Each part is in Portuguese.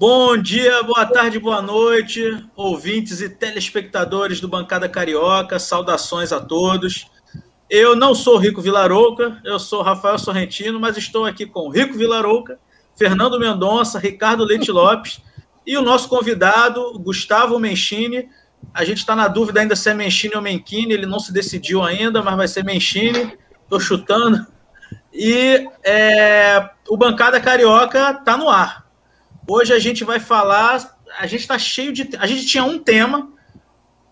Bom dia, boa tarde, boa noite, ouvintes e telespectadores do Bancada Carioca, saudações a todos. Eu não sou Rico Vilarouca, eu sou Rafael Sorrentino, mas estou aqui com Rico Vilarouca, Fernando Mendonça, Ricardo Leite Lopes e o nosso convidado, Gustavo Menchini. A gente está na dúvida ainda se é Menchini ou Menchini, ele não se decidiu ainda, mas vai ser Menchini, estou chutando. E é, o Bancada Carioca está no ar. Hoje a gente vai falar, a gente está cheio de. A gente tinha um tema,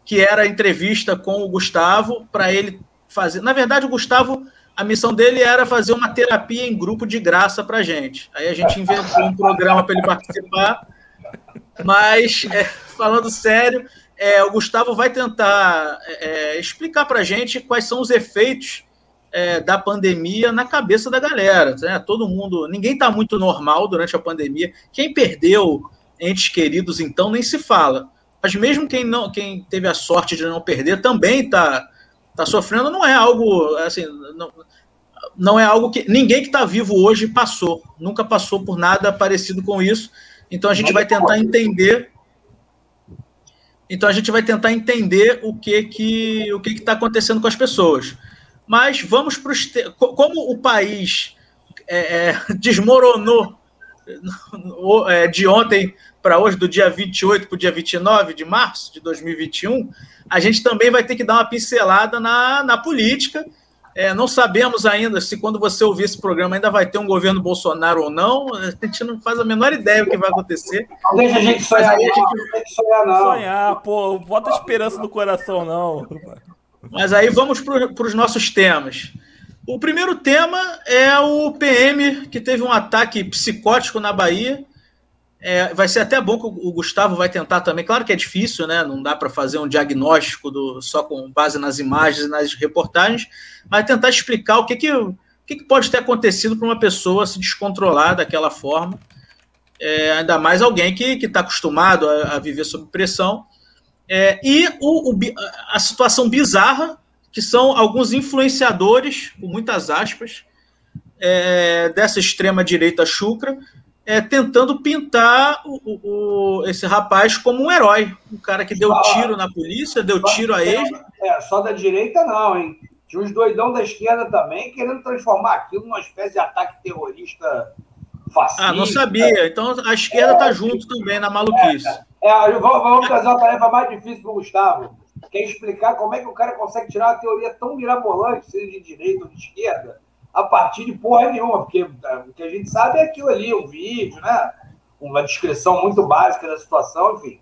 que era a entrevista com o Gustavo, para ele fazer. Na verdade, o Gustavo, a missão dele era fazer uma terapia em grupo de graça para gente. Aí a gente inventou um programa para ele participar. Mas, é, falando sério, é, o Gustavo vai tentar é, é explicar para gente quais são os efeitos é, da pandemia na cabeça da galera. Né? Todo mundo, ninguém está muito normal durante a pandemia. Quem perdeu entes queridos, então, nem se fala. Mas mesmo quem não, quem teve a sorte de não perder, também está está sofrendo não é algo assim, não, não é algo que ninguém que está vivo hoje passou, nunca passou por nada parecido com isso. Então a gente vai tentar entender. Então a gente vai tentar entender o que que o que está acontecendo com as pessoas. Mas vamos para os como o país é, é, desmoronou é, de ontem para hoje, do dia 28 para o dia 29 de março de 2021, a gente também vai ter que dar uma pincelada na, na política. É, não sabemos ainda se quando você ouvir esse programa ainda vai ter um governo Bolsonaro ou não. A gente não faz a menor ideia do que vai acontecer. Não deixa a gente sonhar, a gente... Não sonhar, não. Sonhar, pô, bota esperança no coração, não. Mas aí vamos para os nossos temas. O primeiro tema é o PM, que teve um ataque psicótico na Bahia. É, vai ser até bom que o Gustavo vai tentar também. Claro que é difícil, né? Não dá para fazer um diagnóstico do, só com base nas imagens e nas reportagens, mas tentar explicar o que, que, o que, que pode ter acontecido para uma pessoa se descontrolar daquela forma. É, ainda mais alguém que está acostumado a, a, viver sob pressão. É, e o, o, a situação bizarra, que são alguns influenciadores, com muitas aspas, é, dessa extrema-direita chucra, é, tentando pintar o, o, esse rapaz como um herói. Um cara que deu tiro na polícia, deu tiro a ele. É, só da direita não, hein? Tinha uns doidão da esquerda também querendo transformar aquilo numa espécie de ataque terrorista fascista. Ah, não sabia. Então a esquerda está é, junto também na maluquice. É, é vamos, trazer uma tarefa mais difícil para o Gustavo. Quer explicar como é que o cara consegue tirar uma teoria tão mirabolante, seja de direita ou de esquerda, a partir de porra nenhuma, porque é, o que a gente sabe é aquilo ali, o vídeo, né? Uma descrição muito básica da situação, enfim.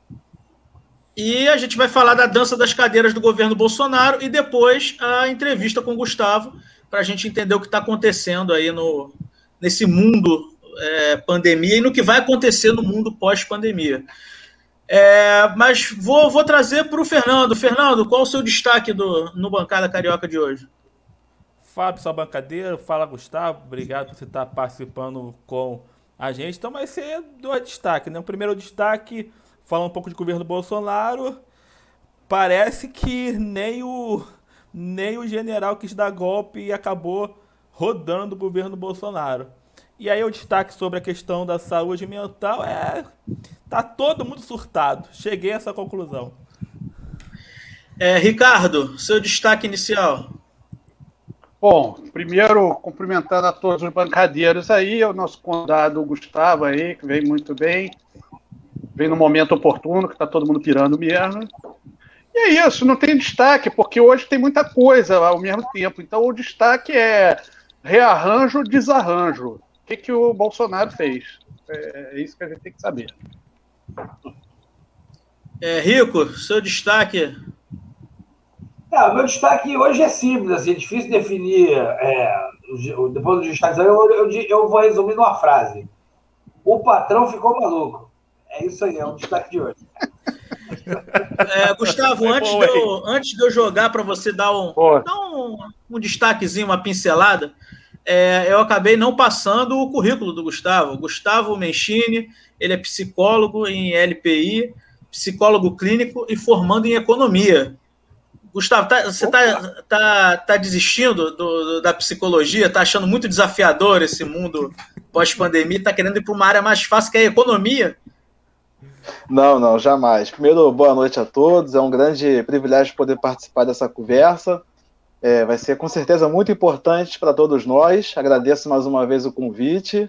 E a gente vai falar da dança das cadeiras do governo Bolsonaro e depois a entrevista com o Gustavo, para a gente entender o que está acontecendo aí no, nesse mundo é, pandemia e no que vai acontecer no mundo pós-pandemia. É, mas vou, vou trazer para o Fernando. Fernando, qual o seu destaque do, no Bancada Carioca de hoje? Fábio, sua bancadeira. Fala, Gustavo. Obrigado por você estar participando com a gente. Então vai ser dois destaques, né? O primeiro destaque, falando um pouco de governo Bolsonaro. Parece que nem o, nem o general quis dar golpe e acabou rodando o governo Bolsonaro. E aí o destaque sobre a questão da saúde mental é. Tá todo mundo surtado. Cheguei a essa conclusão. É, Ricardo, seu destaque inicial. Bom, primeiro cumprimentando a todos os bancadeiros aí, o nosso convidado Gustavo aí, que vem muito bem, vem no momento oportuno, que está todo mundo pirando mesmo. E é isso, não tem destaque, porque hoje tem muita coisa ao mesmo tempo. Então o destaque é rearranjo, desarranjo. O que, que o Bolsonaro fez? É, é isso que a gente tem que saber. É, Rico, seu destaque o meu destaque hoje é simples, assim, é difícil definir. É, depois dos destaques, eu, eu, eu, vou resumir numa frase. O patrão ficou maluco. É isso aí, é o destaque de hoje. É, Gustavo, antes de, eu, antes de eu jogar para você dar um, dar um, um destaquezinho, uma pincelada, é, eu acabei não passando o currículo do Gustavo. Gustavo Menchini, ele é psicólogo em LPI, psicólogo clínico e formando em economia. Gustavo, tá, você está tá, tá desistindo do, do, da psicologia? Está achando muito desafiador esse mundo pós-pandemia? Está querendo ir para uma área mais fácil, que é a economia? Não, não, jamais. Primeiro, boa noite a todos. É um grande privilégio poder participar dessa conversa. É, vai ser com certeza muito importante para todos nós. Agradeço mais uma vez o convite.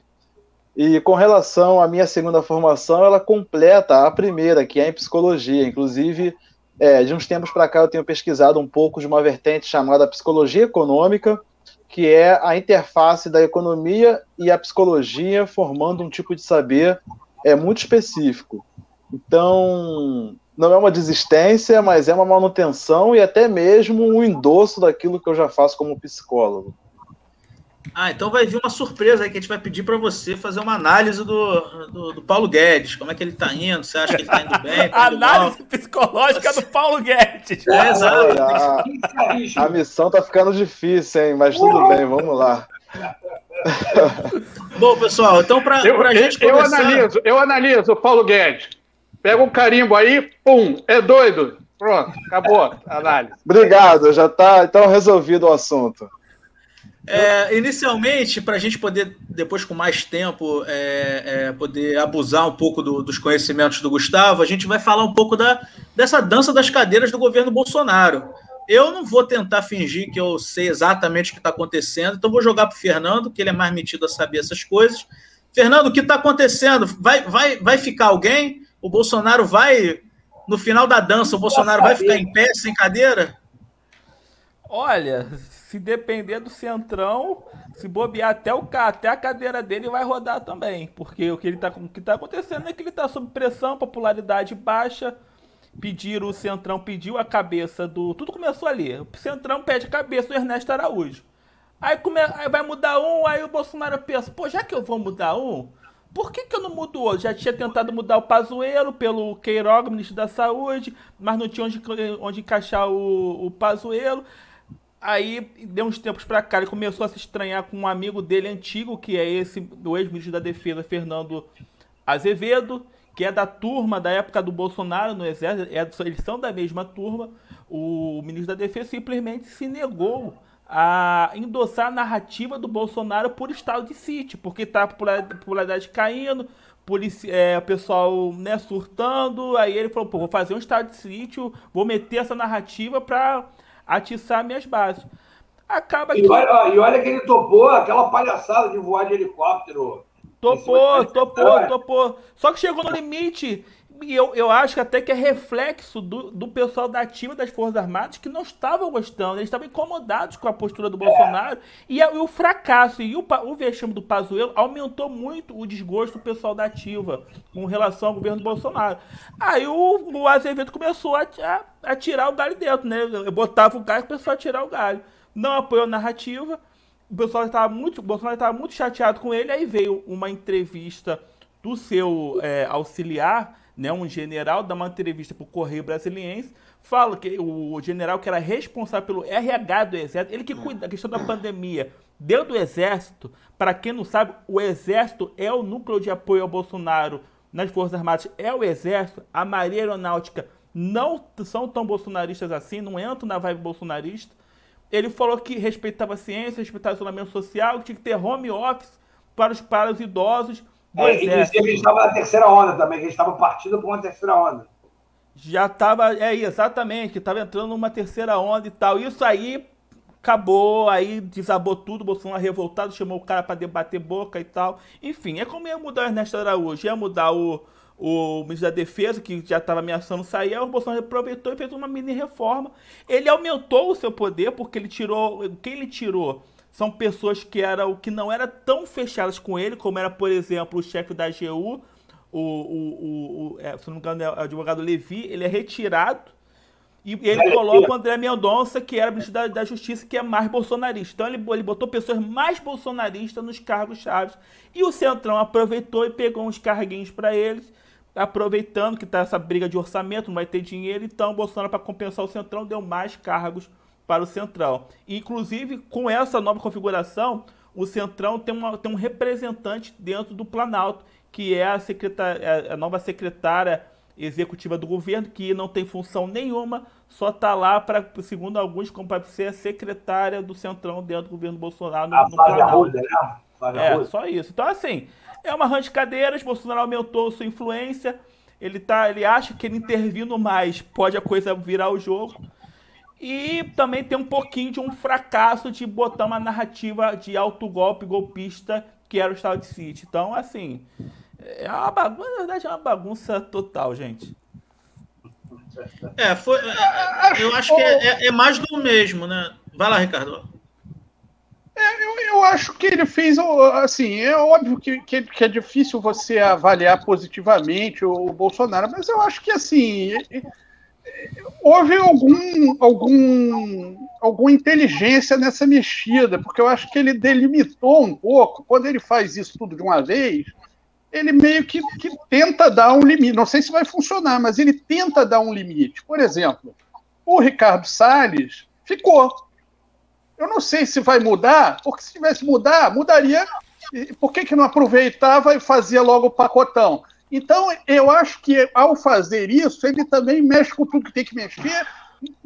E com relação à minha segunda formação, ela completa a primeira, que é em psicologia. Inclusive, é, de uns tempos para cá, eu tenho pesquisado um pouco de uma vertente chamada psicologia econômica, que é a interface da economia e a psicologia formando um tipo de saber é, muito específico. Então, não é uma desistência, mas é uma manutenção e até mesmo um endosso daquilo que eu já faço como psicólogo. Ah, então vai vir uma surpresa aí que a gente vai pedir para você fazer uma análise do, do, do, Paulo Guedes. Como é que ele está indo? Você acha que ele está indo bem? Tá indo análise mal? psicológica do Paulo Guedes. É, exato. A, a, missão está ficando difícil, hein? Mas tudo bem, vamos lá. Bom, pessoal, então para a gente começar... Eu analiso, eu analiso, Paulo Guedes. Pega um carimbo aí, pum, é doido. Pronto, acabou a análise. Obrigado, já está então resolvido o assunto. É, inicialmente, para a gente poder, depois com mais tempo, é, é, poder abusar um pouco do, dos conhecimentos do Gustavo, a gente vai falar um pouco da, dessa dança das cadeiras do governo Bolsonaro. Eu não vou tentar fingir que eu sei exatamente o que está acontecendo, então vou jogar para o Fernando, que ele é mais metido a saber essas coisas. Fernando, o que está acontecendo? Vai, vai, vai ficar alguém? O Bolsonaro vai, no final da dança, o Bolsonaro vai ficar em pé, sem cadeira? Olha, se depender do centrão, se bobear até o até a cadeira dele vai rodar também. Porque o que ele tá, o que tá acontecendo é que ele está sob pressão, popularidade baixa. Pediram, o Centrão pediu a cabeça do. Tudo começou ali. O Centrão pede a cabeça do Ernesto Araújo. Aí, come... aí vai mudar um, aí o Bolsonaro pensa, pô, já que eu vou mudar um, por que, que eu não mudo outro? Já tinha tentado mudar o Pazuello pelo Queiroga, ministro da Saúde, mas não tinha onde, onde encaixar o, o Pazuello. Aí, deu uns tempos pra cá, ele começou a se estranhar com um amigo dele antigo, que é esse, do ex-ministro da Defesa, Fernando Azevedo, que é da turma da época do Bolsonaro no Exército, é, eles são da mesma turma. O ministro da Defesa simplesmente se negou a endossar a narrativa do Bolsonaro por estado de sítio, porque tá a popularidade caindo, é, o pessoal né, surtando, aí ele falou, pô, vou fazer um estado de sítio, vou meter essa narrativa para atiçar minhas bases. Acaba que. E olha, e olha que ele topou aquela palhaçada de voar de helicóptero. Topou, topou, topou. Só que chegou no limite. E eu, eu acho que até que é reflexo do, do pessoal da ativa das Forças Armadas que não estavam gostando, eles estavam incomodados com a postura do Bolsonaro. É. E, e, o fracasso e o, o vexame do Pazuello aumentou muito o desgosto do pessoal da ativa com relação ao governo do Bolsonaro. Aí o, o Azevedo começou a, a, a tirar o galho dentro, né? Eu botava o galho e o pessoal a tirar o galho. Não apoiou a narrativa. O pessoal estava muito, o Bolsonaro estava muito chateado com ele. Aí veio uma entrevista do seu é, auxiliar né, um general dá uma entrevista para o Correio Brasiliense, fala que o general que era responsável pelo RH do Exército, ele que cuida da questão da pandemia dentro do Exército, para quem não sabe, o Exército é o núcleo de apoio ao Bolsonaro nas Forças Armadas, é o Exército, a Marinha Aeronáutica não são tão bolsonaristas assim, não entram na vibe bolsonarista. Ele falou que respeitava a ciência, respeitava o isolamento social, que tinha que ter home office para os, para os idosos, é, inclusive, a gente estava na terceira onda também, que a gente estava partindo para uma terceira onda. Já estava, é exatamente, estava entrando numa terceira onda e tal. Isso aí acabou, aí desabou tudo, Bolsonaro revoltado, chamou o cara para debater boca e tal. Enfim, é como ia mudar o Ernesto Araújo, ia mudar o, o ministro da Defesa, que já estava ameaçando sair, aí o Bolsonaro aproveitou e fez uma mini reforma. Ele aumentou o seu poder, porque ele tirou. Quem ele tirou? São pessoas que eram que não eram tão fechadas com ele, como era, por exemplo, o chefe da AGU, o, o, o, é, se não me engano, é o advogado Levi, ele é retirado e ele coloca o André Mendonça, que era ministro da, da, Justiça, que é mais bolsonarista. Então ele, ele botou pessoas mais bolsonaristas nos cargos chaves. E o Centrão aproveitou e pegou uns carguinhos para eles, aproveitando que tá essa briga de orçamento, não vai ter dinheiro, então o Bolsonaro, para compensar o Centrão, deu mais cargos para o Centrão. Inclusive, com essa nova configuração, o Centrão tem, uma, tem um representante dentro do Planalto, que é a, secretar, é a nova secretária executiva do governo, que não tem função nenhuma, só está lá para, segundo alguns, como para ser a secretária do Centrão dentro do governo Bolsonaro. A no, Flávia Ruda, né? é, só isso. Então, assim, é uma rã de cadeiras, Bolsonaro aumentou sua influência, Ele, tá, ele acha que ele intervindo mais pode a coisa virar o jogo. E também tem um pouquinho de um fracasso de botar uma narrativa de alto golpe golpista que era o Estado de City. Então, assim, é uma bagunça, na verdade é uma bagunça total, gente. É, foi, é, eu acho que é, é, é mais do mesmo, né? Vai lá, Ricardo. É, eu, eu, acho que ele fez, assim, é óbvio que, que, que, é difícil você avaliar positivamente o, Bolsonaro, mas eu acho que, assim, houve algum, algum, alguma inteligência nessa mexida, porque eu acho que ele delimitou um pouco, quando ele faz isso tudo de uma vez, ele meio que, que tenta dar um limite, não sei se vai funcionar, mas ele tenta dar um limite. Por exemplo, o Ricardo Salles ficou, eu não sei se vai mudar, porque se tivesse mudar, mudaria. Por que, que não aproveitava e fazia logo o pacotão? Então, eu acho que ao fazer isso, ele também mexe com tudo que tem que mexer,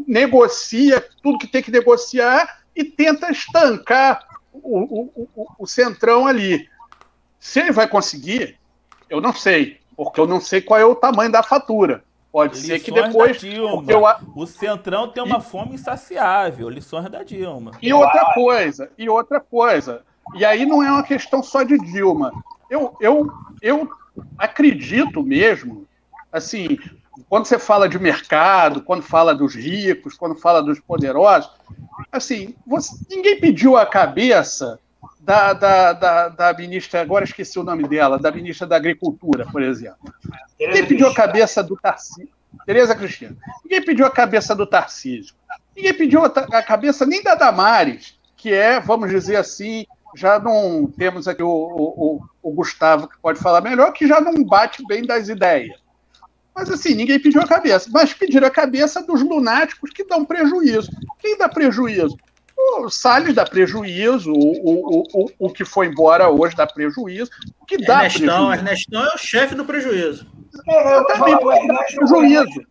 negocia tudo que tem que negociar e tenta estancar o, o, o, o centrão ali. Se ele vai conseguir, eu não sei, porque eu não sei qual é o tamanho da fatura. Pode Lições ser que depois. Dilma. Eu... O Centrão tem uma e... fome insaciável. Lições da Dilma. E outra coisa, e outra coisa. E aí não é uma questão só de Dilma. Eu, eu, eu acredito mesmo, assim, quando você fala de mercado, quando fala dos ricos, quando fala dos poderosos, assim, você, ninguém pediu a cabeça da, da, da, da, ministra, agora esqueci o nome dela, da ministra da Agricultura, por exemplo. Ninguém pediu a cabeça do Tarcísio. Tereza Cristina. Ninguém pediu a cabeça do Tarcísio. Ninguém pediu a cabeça nem da Damares, que é, vamos dizer assim, já não temos aqui o, o, o, Gustavo que pode falar melhor, que já não bate bem das ideias. Mas assim, ninguém pediu a cabeça. Mas pediram a cabeça dos lunáticos que dão prejuízo. Quem dá prejuízo? O Salles dá prejuízo, o, o, o, o que foi embora hoje dá prejuízo. O que dá Ernestão, prejuízo. Ernestão é o chefe do prejuízo. É, eu falo, o, Ernesto, prejuízo.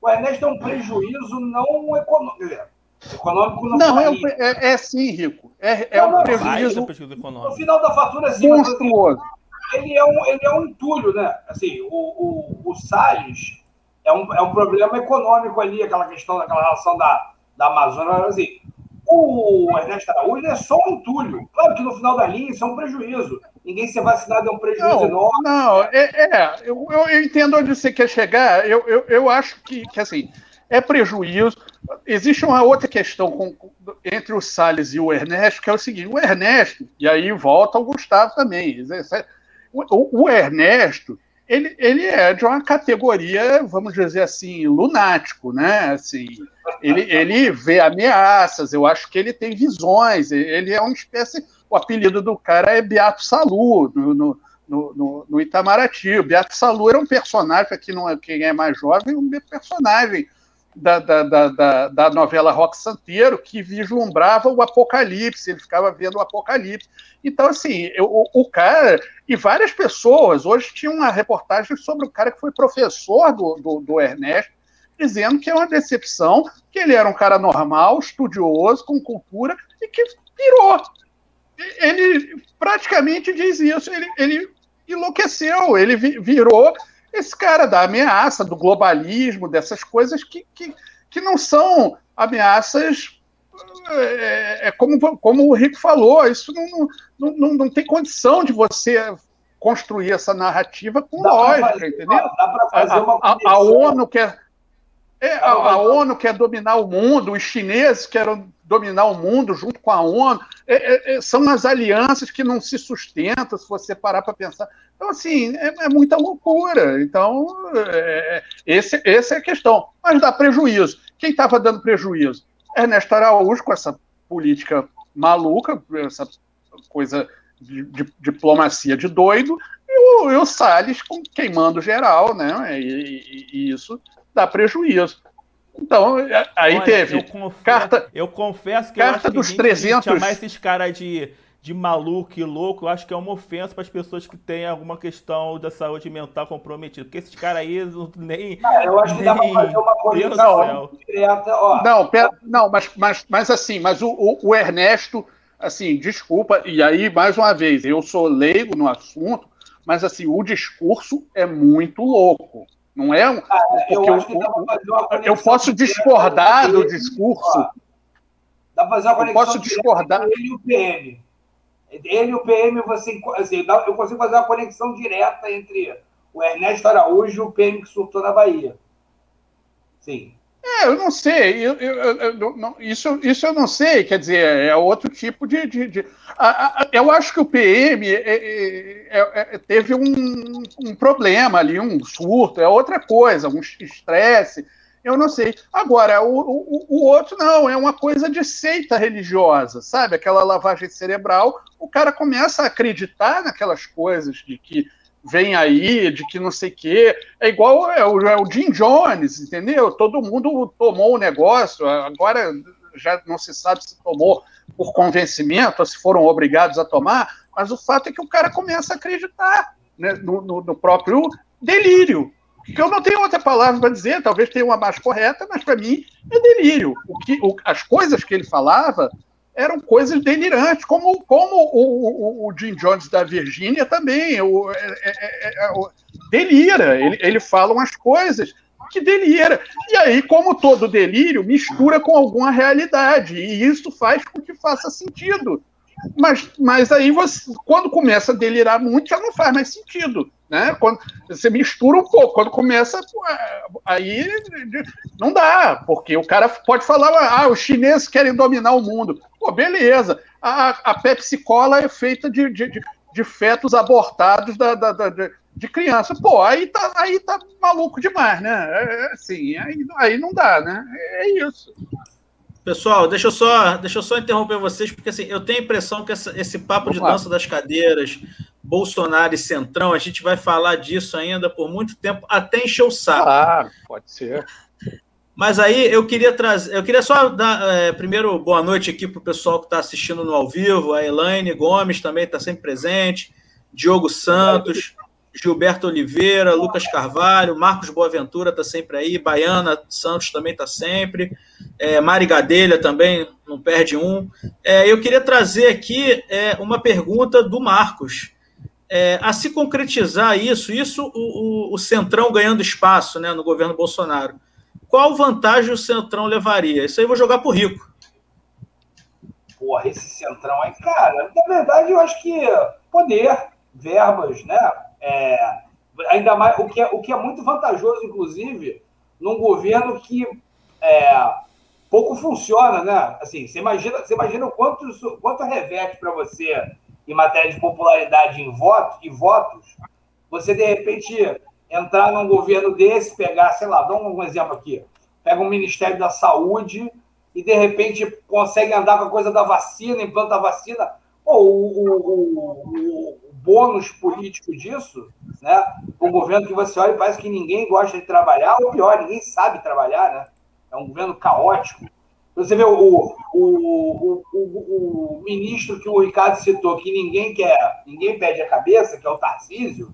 o Ernesto é um prejuízo não econômico. Econômico não, não é, é, é, sim, Rico. É, é não, um prejuízo. No final da fatura, sim, monstruoso. Ele é, um, ele é um entulho, né? Assim, o, o, o Salles é um, é um problema econômico ali, aquela questão daquela relação da, da Amazônia. Assim, o Ernesto Araújo é só um entulho. Claro que no final da linha isso é um prejuízo. Ninguém ser vacinado é um prejuízo não, enorme. Não, é, é eu, eu, entendo onde você quer chegar. Eu, eu, eu acho que, que, assim, é prejuízo. Existe uma outra questão com, entre o Salles e o Ernesto, que é o seguinte: o Ernesto, e aí volta o Gustavo também. O, o Ernesto, ele, ele é de uma categoria, vamos dizer assim, lunático, né? Assim, ele, ele vê ameaças, eu acho que ele tem visões, ele é uma espécie. O apelido do cara é Beato Salu, no, no, no, no Itamaraty. O Beato Salu era um personagem, aqui não é, quem é mais jovem, um personagem da, da, da, da, novela Rock Santeiro que vislumbrava o apocalipse, ele ficava vendo o apocalipse. Então, assim, eu, o, o, cara, e várias pessoas, hoje tinha uma reportagem sobre o cara que foi professor do, do, do Ernesto, dizendo que é uma decepção, que ele era um cara normal, estudioso, com cultura, e que virou. Ele praticamente diz isso, ele, ele enlouqueceu, ele virou esse cara da ameaça, do globalismo, dessas coisas que, que, que não são ameaças. É, é como, como o Rico falou, isso não, não, não, não tem condição de você construir essa narrativa com dá lógica, fazer, entendeu? Dá fazer uma a, a, a ONU quer. É, a, a, ONU quer dominar o mundo, os chineses querem dominar o mundo junto com a ONU. É, é, é são as alianças que não se sustentam, se você parar para pensar. Então, assim, é, é muita loucura. Então, é, esse, essa é a questão. Mas dá prejuízo. Quem estava dando prejuízo? Ernesto Araújo, com essa política maluca, essa coisa de, de diplomacia de doido, e o, e o Salles queimando geral, né? E, e, e isso dá prejuízo. Então, aí Olha, teve eu confesso, carta. Eu confesso que carta eu acho dos que 300 chamar esses caras de de maluco e louco, eu acho que é uma ofensa para as pessoas que têm alguma questão da saúde mental comprometida. Porque esses caras aí nem. Não, eu acho que dá para fazer uma conexão direta. Ó. Não, pera, não mas, mas, mas assim, mas o, o, o, Ernesto, assim, desculpa, e aí, mais uma vez, eu sou leigo no assunto, mas assim, o discurso é muito louco. Não é um. Ah, eu, eu, eu, posso discordar do discurso. Dá pra fazer uma conexão eu posso discordar. ele e o PM. Ele e o PM, você, assim, eu consigo fazer uma conexão direta entre o Ernesto Araújo e o PM que surtou na Bahia. Sim. É, eu não sei. Eu, eu, eu, não, isso, isso eu não sei. Quer dizer, é outro tipo de. de, de a, a, eu acho que o PM é, é, é, é, teve um, um, problema ali, um surto, é outra coisa, um estresse. Eu não sei. Agora, o, o, o, outro não, é uma coisa de seita religiosa, sabe? Aquela lavagem cerebral. O cara começa a acreditar naquelas coisas de que vem aí, de que não sei o quê. É igual é o, é o Jim Jones, entendeu? Todo mundo tomou o negócio, agora já não se sabe se tomou por convencimento ou se foram obrigados a tomar, mas o fato é que o cara começa a acreditar né, no, no, no próprio delírio. Que eu não tenho outra palavra para dizer, talvez tenha uma mais correta, mas para mim é delírio. O que, o, as coisas que ele falava eram coisas delirantes, como, como o, o, o Jim Jones da Virgínia também o, é, é, é, é delira. Ele, ele fala umas coisas que delira. E aí, como todo delírio, mistura com alguma realidade, e isso faz com que faça sentido. Mas, mas aí, você, quando começa a delirar muito, já não faz mais sentido. Né? Quando você mistura um pouco, quando começa, aí não dá, porque o cara pode falar, ah, os chineses querem dominar o mundo. Pô, beleza. A, a Pepsi Cola é feita de, de, de fetos abortados da, da, da, de criança. Pô, aí tá, aí tá maluco demais, né? É, assim, aí, aí não dá, né? É isso. Pessoal, deixa eu só, deixa eu só interromper vocês, porque assim, eu tenho a impressão que essa, esse papo de dança das cadeiras, Bolsonaro e Centrão, a gente vai falar disso ainda por muito tempo, até encher o saco. Ah, pode ser. Mas aí eu queria trazer, eu queria só dar é, primeiro boa noite aqui para o pessoal que está assistindo no ao vivo, a Elaine Gomes também está sempre presente, Diogo Santos, Gilberto Oliveira, Lucas Carvalho, Marcos Boaventura está sempre aí, Baiana Santos também está sempre, é, Mari Gadelha também não perde um. É, eu queria trazer aqui é, uma pergunta do Marcos. É, a se concretizar isso, isso o, o, o, Centrão ganhando espaço né, no governo Bolsonaro, qual vantagem o Centrão levaria? Isso aí eu vou jogar pro Rico. Porra, esse Centrão aí, cara, na verdade eu acho que poder, verbas, né? É, ainda mais, o que, é, o que é muito vantajoso, inclusive, num governo que é, pouco funciona, né? Assim, você imagina, você imagina o quanto, quanto reverte para você em matéria de popularidade em voto, e votos, você de repente entrar num governo desse, pegar, sei lá, dá um exemplo aqui, pega um Ministério da Saúde e de repente consegue andar com a coisa da vacina, implanta a vacina, Pô, o, o, o, o bônus político disso, né? Um governo que você olha e parece que ninguém gosta de trabalhar, ou pior, ninguém sabe trabalhar, né? É um governo caótico. Você vê o, o, o, o, o, ministro que o Ricardo citou, que ninguém quer, ninguém pede a cabeça, que é o Tarcísio,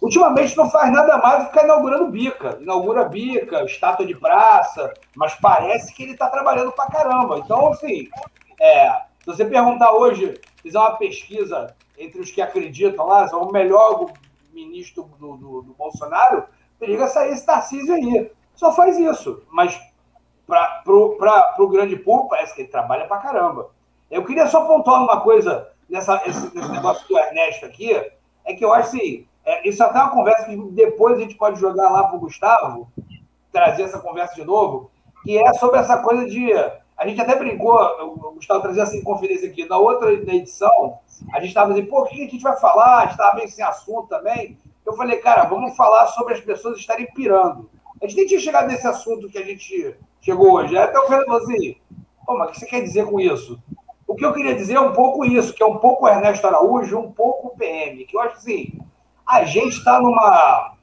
ultimamente não faz nada mais do que ficar inaugurando bica. Inaugura bica, estátua de praça, mas parece que ele está trabalhando pra caramba. Então, assim, é, se você perguntar hoje, fizer uma pesquisa entre os que acreditam lá, o melhor ministro do, do, do Bolsonaro, periga sair esse Tarcísio aí. Só faz isso. Mas para o grande público, parece que ele trabalha para caramba. Eu queria só pontuar uma coisa nessa, esse, nesse negócio do Ernesto aqui, é que eu acho assim, é, isso até é uma conversa que depois a gente pode jogar lá para o Gustavo, trazer essa conversa de novo, que é sobre essa coisa de. A gente até brincou, o Gustavo trazia essa inconfidência aqui. Na outra edição, a gente estava dizendo, pô, o que a gente vai falar? A gente estava bem sem assunto também. Eu falei, cara, vamos falar sobre as pessoas estarem pirando. A gente nem tinha chegado nesse assunto que a gente chegou hoje. Até o Fernando falou assim: Pô, mas o que você quer dizer com isso? O que eu queria dizer é um pouco isso, que é um pouco Ernesto Araújo, um pouco PM, que eu acho assim, a gente está numa.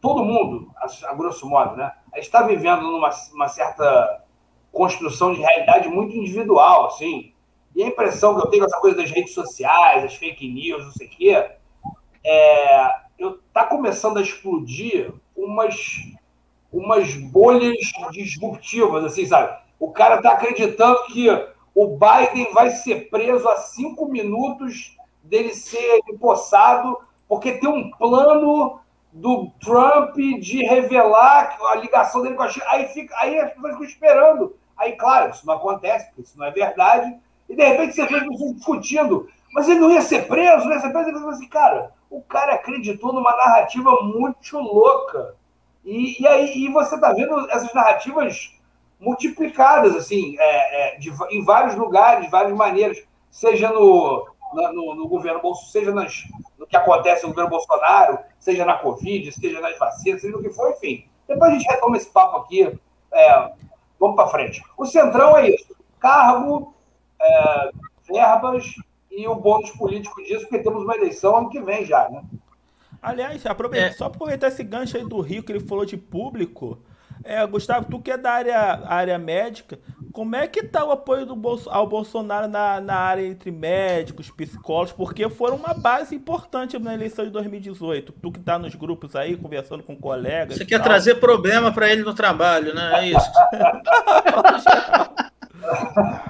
Todo mundo, a, grosso modo, né? A gente está vivendo numa uma certa construção de realidade muito individual, assim. E a impressão que eu tenho com essa coisa das redes sociais, as fake news, não sei o quê, é, eu, tá começando a explodir umas, umas bolhas disruptivas, assim, sabe? O cara está acreditando que o Biden vai ser preso a cinco minutos dele ser empossado, porque tem um plano do Trump de revelar a ligação dele com a China. Aí, fica, aí as pessoas ficam esperando. Aí, claro, isso não acontece, porque isso não é verdade. E de repente você as pessoas discutindo, mas ele não ia ser preso, não ia ser preso. Ele fala assim, cara, o cara acreditou numa narrativa muito louca. E, e aí e você está vendo essas narrativas multiplicadas, assim, é, é, de, em vários lugares, de várias maneiras, seja no, no, no governo Bolsonaro, seja nas, no que acontece no governo Bolsonaro, seja na Covid, seja nas vacinas, seja no que for, enfim. Depois a gente retoma esse papo aqui. É, vamos para frente. O Centrão é isso: cargo, é, verbas e o bônus político disso, porque temos uma eleição ano que vem já, né? Aliás, aproveita, é. só aproveitar esse gancho aí do Rio que ele falou de público. É, Gustavo, tu que é da área, área médica, como é que tá o apoio do Bolso, ao Bolsonaro na, na área entre médicos, psicólogos? Porque foram uma base importante na eleição de 2018. Tu que tá nos grupos aí, conversando com colegas. Você quer tal. trazer problema para ele no trabalho, né? É isso.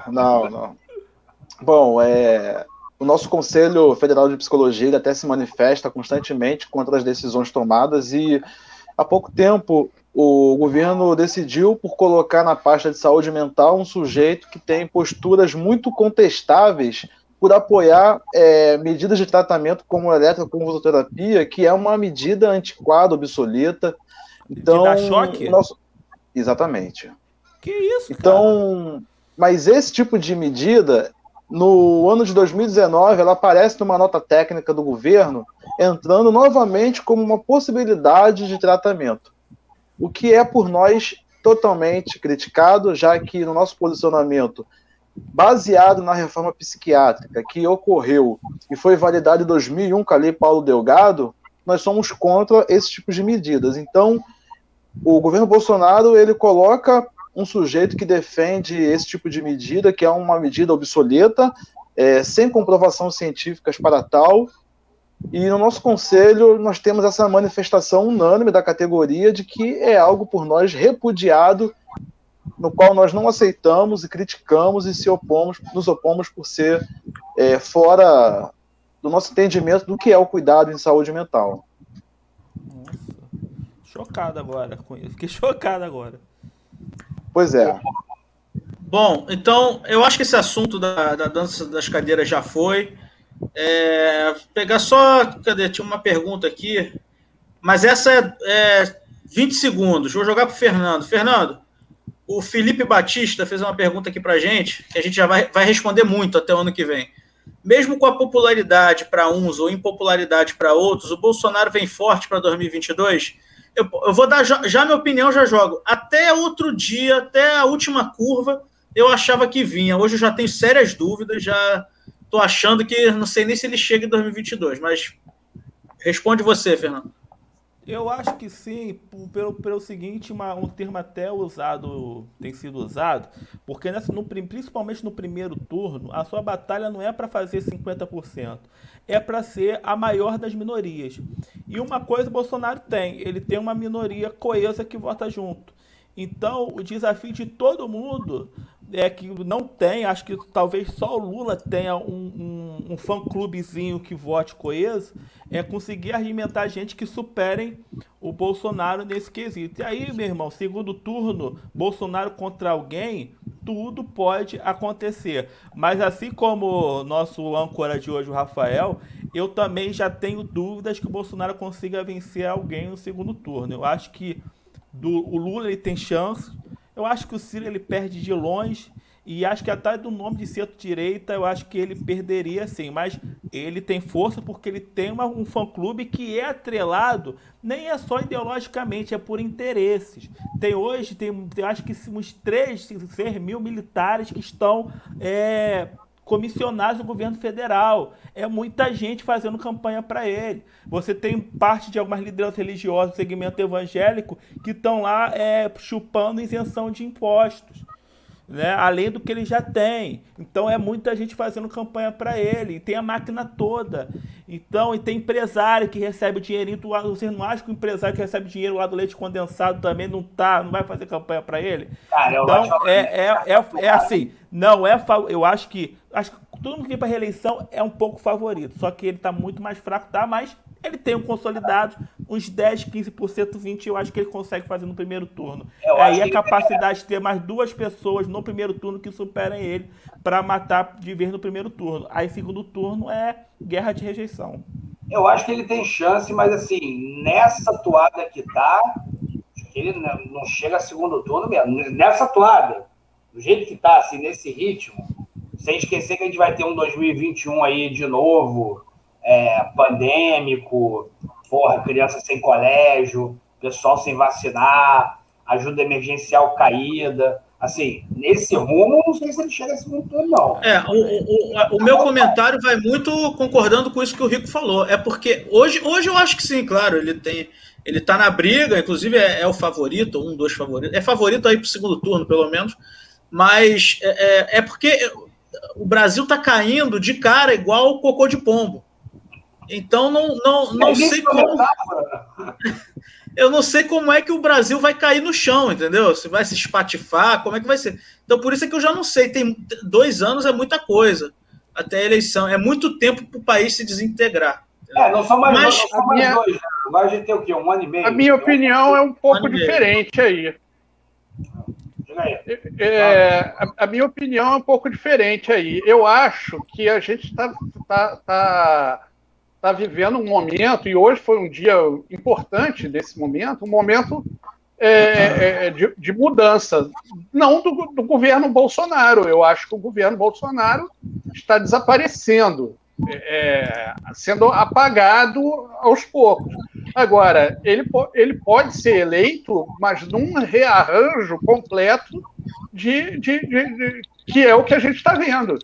não, não. Bom, é, o nosso Conselho Federal de Psicologia até se manifesta constantemente contra as decisões tomadas e há pouco tempo o governo decidiu por colocar na pasta de saúde mental um sujeito que tem posturas muito contestáveis por apoiar é, medidas de tratamento como a eletroconvulsoterapia, que é uma medida antiquada, obsoleta. Então, dá choque? Nosso... Exatamente. Que isso, Então, cara? mas esse tipo de medida, no ano de 2019, ela aparece numa nota técnica do governo, entrando novamente como uma possibilidade de tratamento o que é por nós totalmente criticado, já que no nosso posicionamento, baseado na reforma psiquiátrica que ocorreu e foi validada em 2001 com a Lei Paulo Delgado, nós somos contra esse tipo de medidas. Então, o governo Bolsonaro ele coloca um sujeito que defende esse tipo de medida, que é uma medida obsoleta, é, sem comprovação científicas para tal, e no nosso conselho, nós temos essa manifestação unânime da categoria de que é algo por nós repudiado, no qual nós não aceitamos e criticamos e se opomos, nos opomos por ser é, fora do nosso entendimento do que é o cuidado em saúde mental. Nossa, chocado agora. Fiquei chocado agora. Pois é. Bom, então eu acho que esse assunto da, da dança das cadeiras já foi. É, pegar só. Cadê? Tinha uma pergunta aqui. Mas essa é, é 20 segundos. Vou jogar para o Fernando. Fernando, o Felipe Batista fez uma pergunta aqui para gente, que a gente já vai, vai responder muito até o ano que vem. Mesmo com a popularidade para uns ou impopularidade para outros, o Bolsonaro vem forte para 2022? Eu, eu, vou dar já, minha opinião, já jogo. Até outro dia, até a última curva, eu achava que vinha. Hoje eu já tenho sérias dúvidas, já tô achando que não sei nem se ele chega em 2022, mas responde você, Fernando. Eu acho que sim, pelo, pelo seguinte, uma, um termo até usado, tem sido usado, porque nessa, no, principalmente no primeiro turno, a sua batalha não é para fazer 50%, é para ser a maior das minorias. E uma coisa o Bolsonaro tem, ele tem uma minoria coesa que vota junto. Então, o desafio de todo mundo é que não tem, acho que talvez só o Lula tenha um, um, um fã-clubezinho que vote coeso, é conseguir alimentar gente que superem o Bolsonaro nesse quesito. E aí, meu irmão, segundo turno, Bolsonaro contra alguém, tudo pode acontecer. Mas assim como nosso âncora de hoje, o Rafael, eu também já tenho dúvidas que o Bolsonaro consiga vencer alguém no segundo turno. Eu acho que do, o Lula ele tem chance, eu acho que o Ciro ele perde de longe e acho que até do nome de centro-direita eu acho que ele perderia sim, mas ele tem força porque ele tem uma, um fã-clube que é atrelado, nem é só ideologicamente, é por interesses. Tem hoje, tem, tem acho que uns 3, 6 mil militares que estão é, comissionados do governo federal. É muita gente fazendo campanha para ele. Você tem parte de algumas lideranças religiosas do segmento evangélico que estão lá é, chupando isenção de impostos. Né? além do que ele já tem. Então é muita gente fazendo campanha para ele. E tem a máquina toda. Então, e tem empresário que recebe dinheirinho. Tu, você não acha que o empresário que recebe dinheiro lá do leite condensado também não tá, não vai fazer campanha para ele? Cara, então, é, é, é, é, assim, não é. Eu acho que. Acho que todo mundo que vem para reeleição é um pouco favorito. Só que ele está muito mais fraco, tá? Mas Ele tem um consolidado, uns 10, 15%, 20% eu acho que ele consegue fazer no primeiro turno. Eu Aí a capacidade de ter mais duas pessoas no primeiro turno que superem ele para matar de vez no primeiro turno. Aí segundo turno é guerra de rejeição. Eu acho que ele tem chance, mas assim, nessa toada que tá, ele não chega a segundo turno mesmo. Nessa toada, do jeito que tá, assim, nesse ritmo, sem esquecer que a gente vai ter um 2021 aí de novo, é, pandêmico, porra, criança sem colégio, pessoal sem vacinar, ajuda emergencial caída. Assim, nesse rumo, não sei se ele chega a segundo turno, não. É, o, o, o, meu comentário vai muito concordando com isso que o Rico falou. É porque hoje, hoje eu acho que sim, claro, ele tem. Ele tá na briga, inclusive é, é o favorito, um dos favoritos. É favorito aí pro segundo turno, pelo menos. Mas é, é, é porque o Brasil tá caindo de cara igual o cocô de pombo. Então não, não, não sei como. Eu não sei como é que o Brasil vai cair no chão, entendeu? Se vai se espatifar, como é que vai ser? Então por isso é que eu já não sei. Tem dois anos é muita coisa até a eleição. É muito tempo para o país se desintegrar. É, não são mais, Mas, não são mais minha... dois. Né? A gente tem o quê? Um ano e meio? A minha opinião é um pouco um diferente aí. É, a, a, minha opinião é um pouco diferente aí. Eu acho que a gente está tá, tá, tá vivendo um momento, e hoje foi um dia importante desse momento, um momento é, é, de, de, mudança, não do, do, governo Bolsonaro. Eu acho que o governo Bolsonaro está desaparecendo, é, sendo apagado aos poucos. Agora, ele, ele pode ser eleito, mas num rearranjo completo de, de, de, de que é o que a gente está vendo.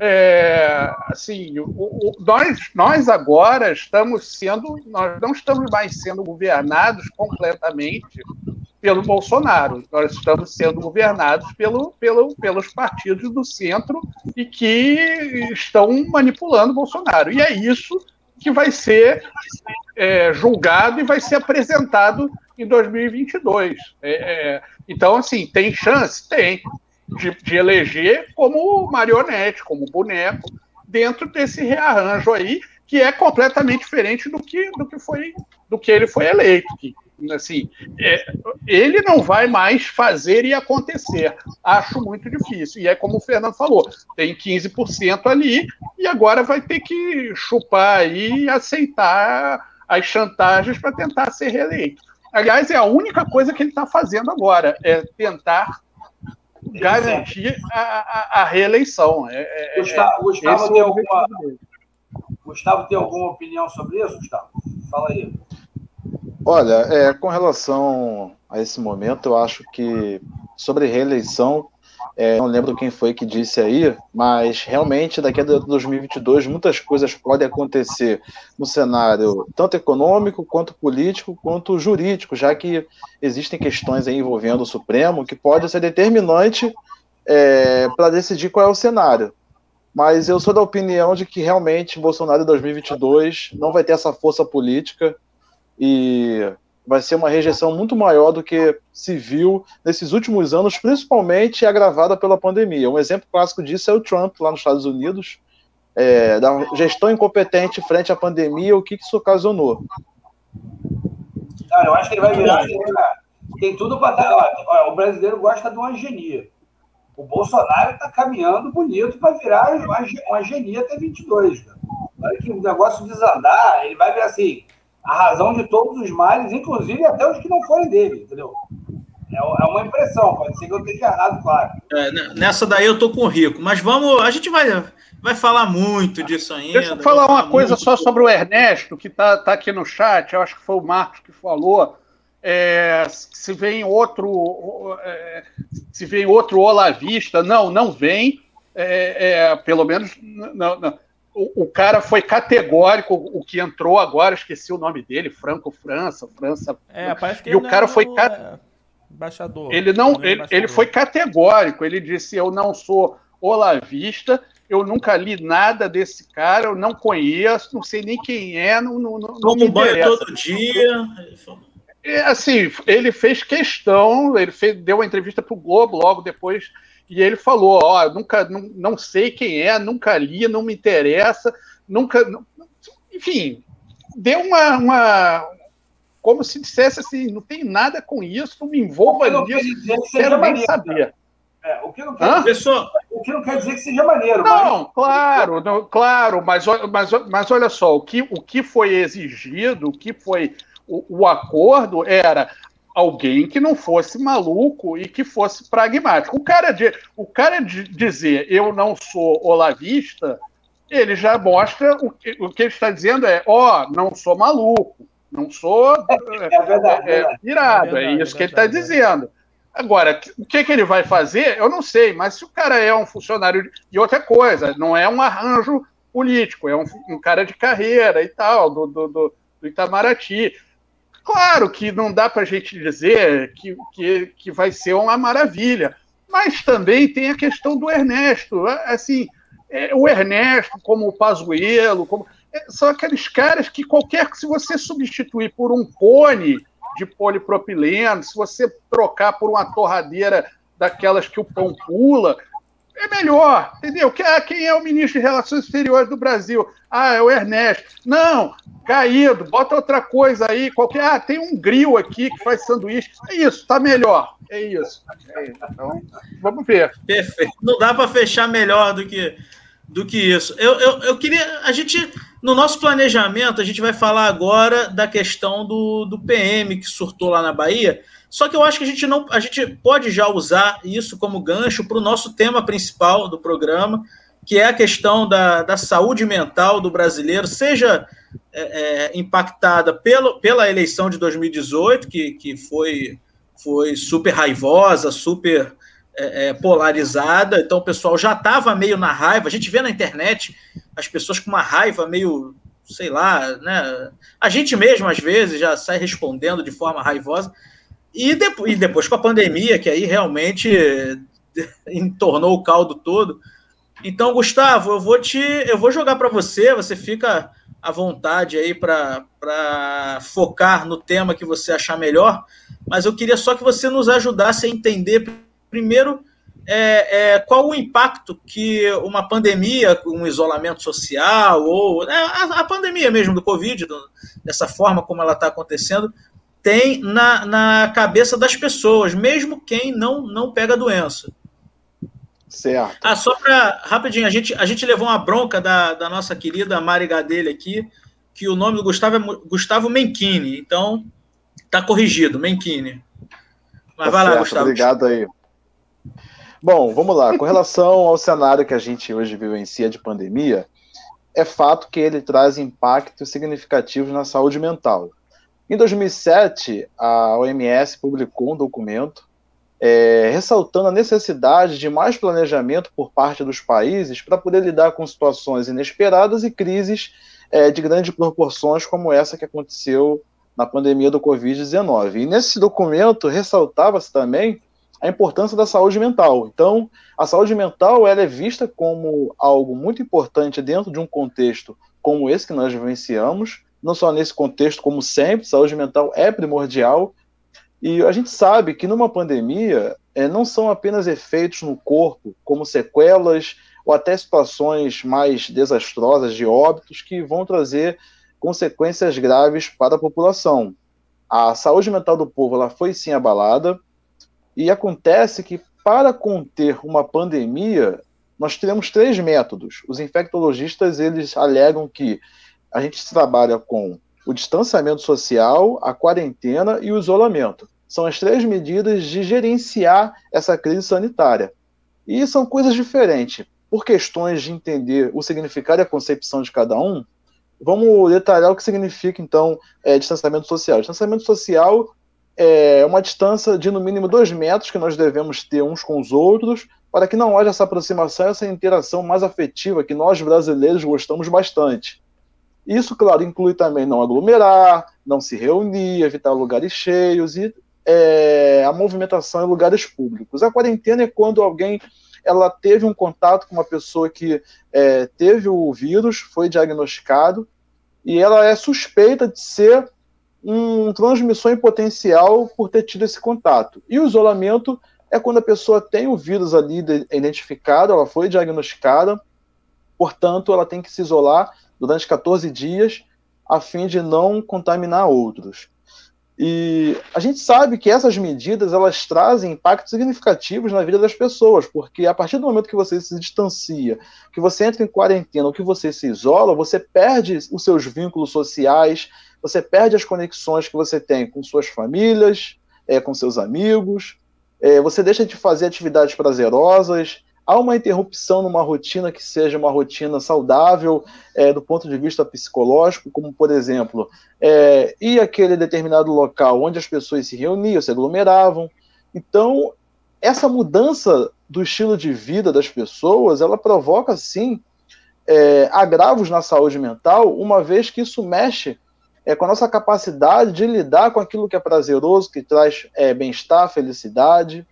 É, assim, o, o, nós, nós agora estamos sendo, nós não estamos mais sendo governados completamente pelo Bolsonaro, nós estamos sendo governados pelo, pelo, pelos partidos do centro e que estão manipulando o Bolsonaro. E é isso que vai ser é, julgado e vai ser apresentado em 2022. É, é, então, assim, tem chance? Tem. De, de, eleger como marionete, como boneco, dentro desse rearranjo aí, que é completamente diferente do que, do que, foi, do que ele foi eleito. Que, assim, é, ele não vai mais fazer e acontecer. Acho muito difícil. E é como o Fernando falou, tem 15% ali e agora vai ter que chupar aí e aceitar as chantagens para tentar ser reeleito. Aliás, é a única coisa que ele está fazendo agora, é tentar garantir a, a, a reeleição. É, é, é Gustavo, Gustavo, tem alguma, Gustavo, tem alguma opinião sobre isso, Gustavo? Fala aí. Olha, é, com relação a esse momento, eu acho que sobre reeleição, é, não lembro quem foi que disse aí, mas realmente daqui a 2022 muitas coisas podem acontecer no cenário tanto econômico, quanto político, quanto jurídico, já que existem questões envolvendo o Supremo que podem ser determinante é, para decidir qual é o cenário. Mas eu sou da opinião de que realmente Bolsonaro em 2022 não vai ter essa força política e vai ser uma rejeição muito maior do que se viu nesses últimos anos, principalmente agravada pela pandemia. Um exemplo clássico disso é o Trump, lá nos Estados Unidos, é, da gestão incompetente frente à pandemia, o que isso ocasionou. Cara, eu acho que ele vai virar. Tem tudo para dar. O brasileiro gosta de uma genia. O Bolsonaro está caminhando bonito para virar uma genia até 22. Cara. Olha que o negócio desandar, ele vai ver assim a razão de todos os males, inclusive até os que não forem dele, entendeu? É, é uma impressão, pode ser que eu esteja errado, claro. É, nessa daí eu tô com o Rico, mas vamos, a gente vai, vai falar muito disso ainda. Deixa eu falar uma coisa muito. só sobre o Ernesto, que tá, tá aqui no chat, eu acho que foi o Marcos que falou. É, se vem outro é, se vem outro olavista, não, não vem, é, é pelo menos não, não, o, o, cara foi categórico, o que entrou agora, esqueci o nome dele, Franco França, França. É, parece que e o cara foi é, embaixador. Ele não, é ele, ele foi categórico. Ele disse: "Eu não sou olavista, eu nunca li nada desse cara, eu não conheço, não sei nem quem é, não, não, não Tomo banho todo dia. É, assim, ele fez questão, ele fez, deu uma entrevista para o Globo logo depois e ele falou: Ó, oh, nunca, não, não sei quem é, nunca li, não me interessa, nunca. Enfim, dê uma, uma, como se dissesse assim, não tem nada com isso, não me envolva nisso, não quero nem saber. É, o, que não quer dizer, o que não quer dizer que seja maneiro. Não, mas... claro, não, claro, mas, mas, mas olha só, o que, o que foi exigido, o que foi o, o acordo era alguém que não fosse maluco e que fosse pragmático. O cara, de, o cara de dizer eu não sou olavista, ele já mostra o que, o que ele está dizendo é, ó, oh, não sou maluco, não sou é, verdade, é, é, irado, é, é, isso que ele está dizendo. Agora, o que, que ele vai fazer, eu não sei, mas se o cara é um funcionário. De... E outra coisa, não é um arranjo político, é um, um cara de carreira e tal, do, do, do, do Itamaraty. Claro que não dá para a gente dizer que, que, que vai ser uma maravilha, mas também tem a questão do Ernesto. Assim, é, o Ernesto, como o Pazuello, como, é, são aqueles caras que qualquer que se você substituir por um cone de polipropileno, se você trocar por uma torradeira daquelas que o pão pula, é melhor, entendeu? Ah, quem é o ministro de Relações Exteriores do Brasil? Ah, é o Ernesto. Não, caído, bota outra coisa aí, qualquer. Ah, tem um grill aqui que faz sanduíche. É isso, tá melhor. É isso. É. Então, vamos ver. Perfeito. Não dá para fechar melhor do que do que isso. Eu, eu, eu queria. A gente, no nosso planejamento, a gente vai falar agora da questão do, do PM que surtou lá na Bahia. Só que eu acho que a gente não. A gente pode já usar isso como gancho para o nosso tema principal do programa, que é a questão da, da saúde mental do brasileiro, seja é, é, impactada pelo, pela eleição de 2018, que, que foi, foi super raivosa, super é, é, polarizada, então o pessoal já estava meio na raiva. A gente vê na internet as pessoas com uma raiva meio, sei lá, né? A gente mesmo, às vezes, já sai respondendo de forma raivosa. E, depois, e depois com a pandemia, que aí realmente entornou o caldo todo. Então, Gustavo, eu vou te, eu vou jogar para você. Você fica à vontade aí para focar no tema que você achar melhor. Mas eu queria só que você nos ajudasse a entender Primeiro, é, é, qual o impacto que uma pandemia, um isolamento social, ou é, a, a, pandemia mesmo do Covid, dessa forma como ela está acontecendo, tem na, na cabeça das pessoas, mesmo quem não, não pega a doença. Certo. Ah, só para. Rapidinho, a gente, a gente levou uma bronca da, da nossa querida Mari Gadelha aqui, que o nome do Gustavo é Gustavo Menchini. Então, tá corrigido, Menchini. Mas tá vai certo, lá, Gustavo. Obrigado aí. Bom, vamos lá. Com relação ao cenário que a gente hoje vivencia de pandemia, é fato que ele traz impactos significativos na saúde mental. Em 2007, a OMS publicou um documento é, ressaltando a necessidade de mais planejamento por parte dos países para poder lidar com situações inesperadas e crises é, de grandes proporções, como essa que aconteceu na pandemia do Covid-19. E nesse documento ressaltava-se também a importância da saúde mental. Então, a saúde mental ela é vista como algo muito importante dentro de um contexto como esse que nós vivenciamos, não só nesse contexto, como sempre, saúde mental é primordial. E a gente sabe que numa pandemia é, não são apenas efeitos no corpo, como sequelas ou até situações mais desastrosas de óbitos que vão trazer consequências graves para a população. A saúde mental do povo ela foi sim abalada, e acontece que, para conter uma pandemia, nós temos três métodos. Os infectologistas eles alegam que a gente trabalha com o distanciamento social, a quarentena e o isolamento. São as três medidas de gerenciar essa crise sanitária. E são coisas diferentes. Por questões de entender o significado e a concepção de cada um, vamos detalhar o que significa, então, é, distanciamento social. Distanciamento social é uma distância de no mínimo dois metros que nós devemos ter uns com os outros, para que não haja essa aproximação, essa interação mais afetiva que nós brasileiros gostamos bastante. Isso, claro, inclui também não aglomerar, não se reunir, evitar lugares cheios e é, a movimentação em lugares públicos. A quarentena é quando alguém ela teve um contato com uma pessoa que é, teve o vírus, foi diagnosticado e ela é suspeita de ser um transmissor em potencial por ter tido esse contato. E o isolamento é quando a pessoa tem o vírus ali identificado, ela foi diagnosticada, portanto, ela tem que se isolar durante 14 dias a fim de não contaminar outros. E a gente sabe que essas medidas elas trazem impactos significativos na vida das pessoas, porque a partir do momento que você se distancia, que você entra em quarentena ou que você se isola, você perde os seus vínculos sociais, você perde as conexões que você tem com suas famílias, é, com seus amigos, é, você deixa de fazer atividades prazerosas, há uma interrupção numa rotina que seja uma rotina saudável é, do ponto de vista psicológico, como por exemplo, é, ir aquele determinado local onde as pessoas se reuniam, se aglomeravam. Então, essa mudança do estilo de vida das pessoas, ela provoca sim é, agravos na saúde mental, uma vez que isso mexe é, com a nossa capacidade de lidar com aquilo que é prazeroso, que traz é, bem-estar, felicidade.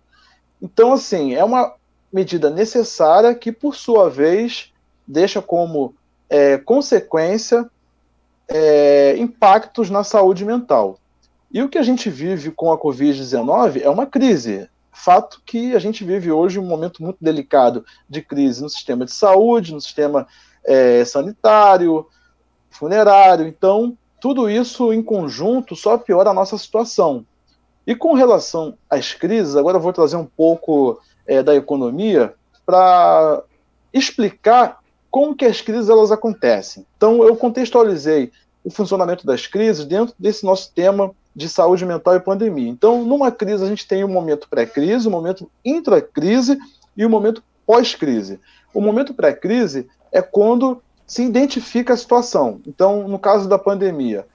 Então, assim, é uma medida necessária que, por sua vez, deixa como é, consequência é, impactos na saúde mental. E o que a gente vive com a Covid-19 é uma crise. Fato que a gente vive hoje um momento muito delicado de crise no sistema de saúde, no sistema é, sanitário, funerário. Então, tudo isso em conjunto só piora a nossa situação. E com relação às crises, agora eu vou trazer um pouco é, da economia para explicar como que as crises elas acontecem. Então eu contextualizei o funcionamento das crises dentro desse nosso tema de saúde mental e pandemia. Então, numa crise a gente tem o um momento pré-crise, o um momento intra-crise e o um momento pós-crise. O momento pré-crise é quando se identifica a situação. Então, no caso da pandemia,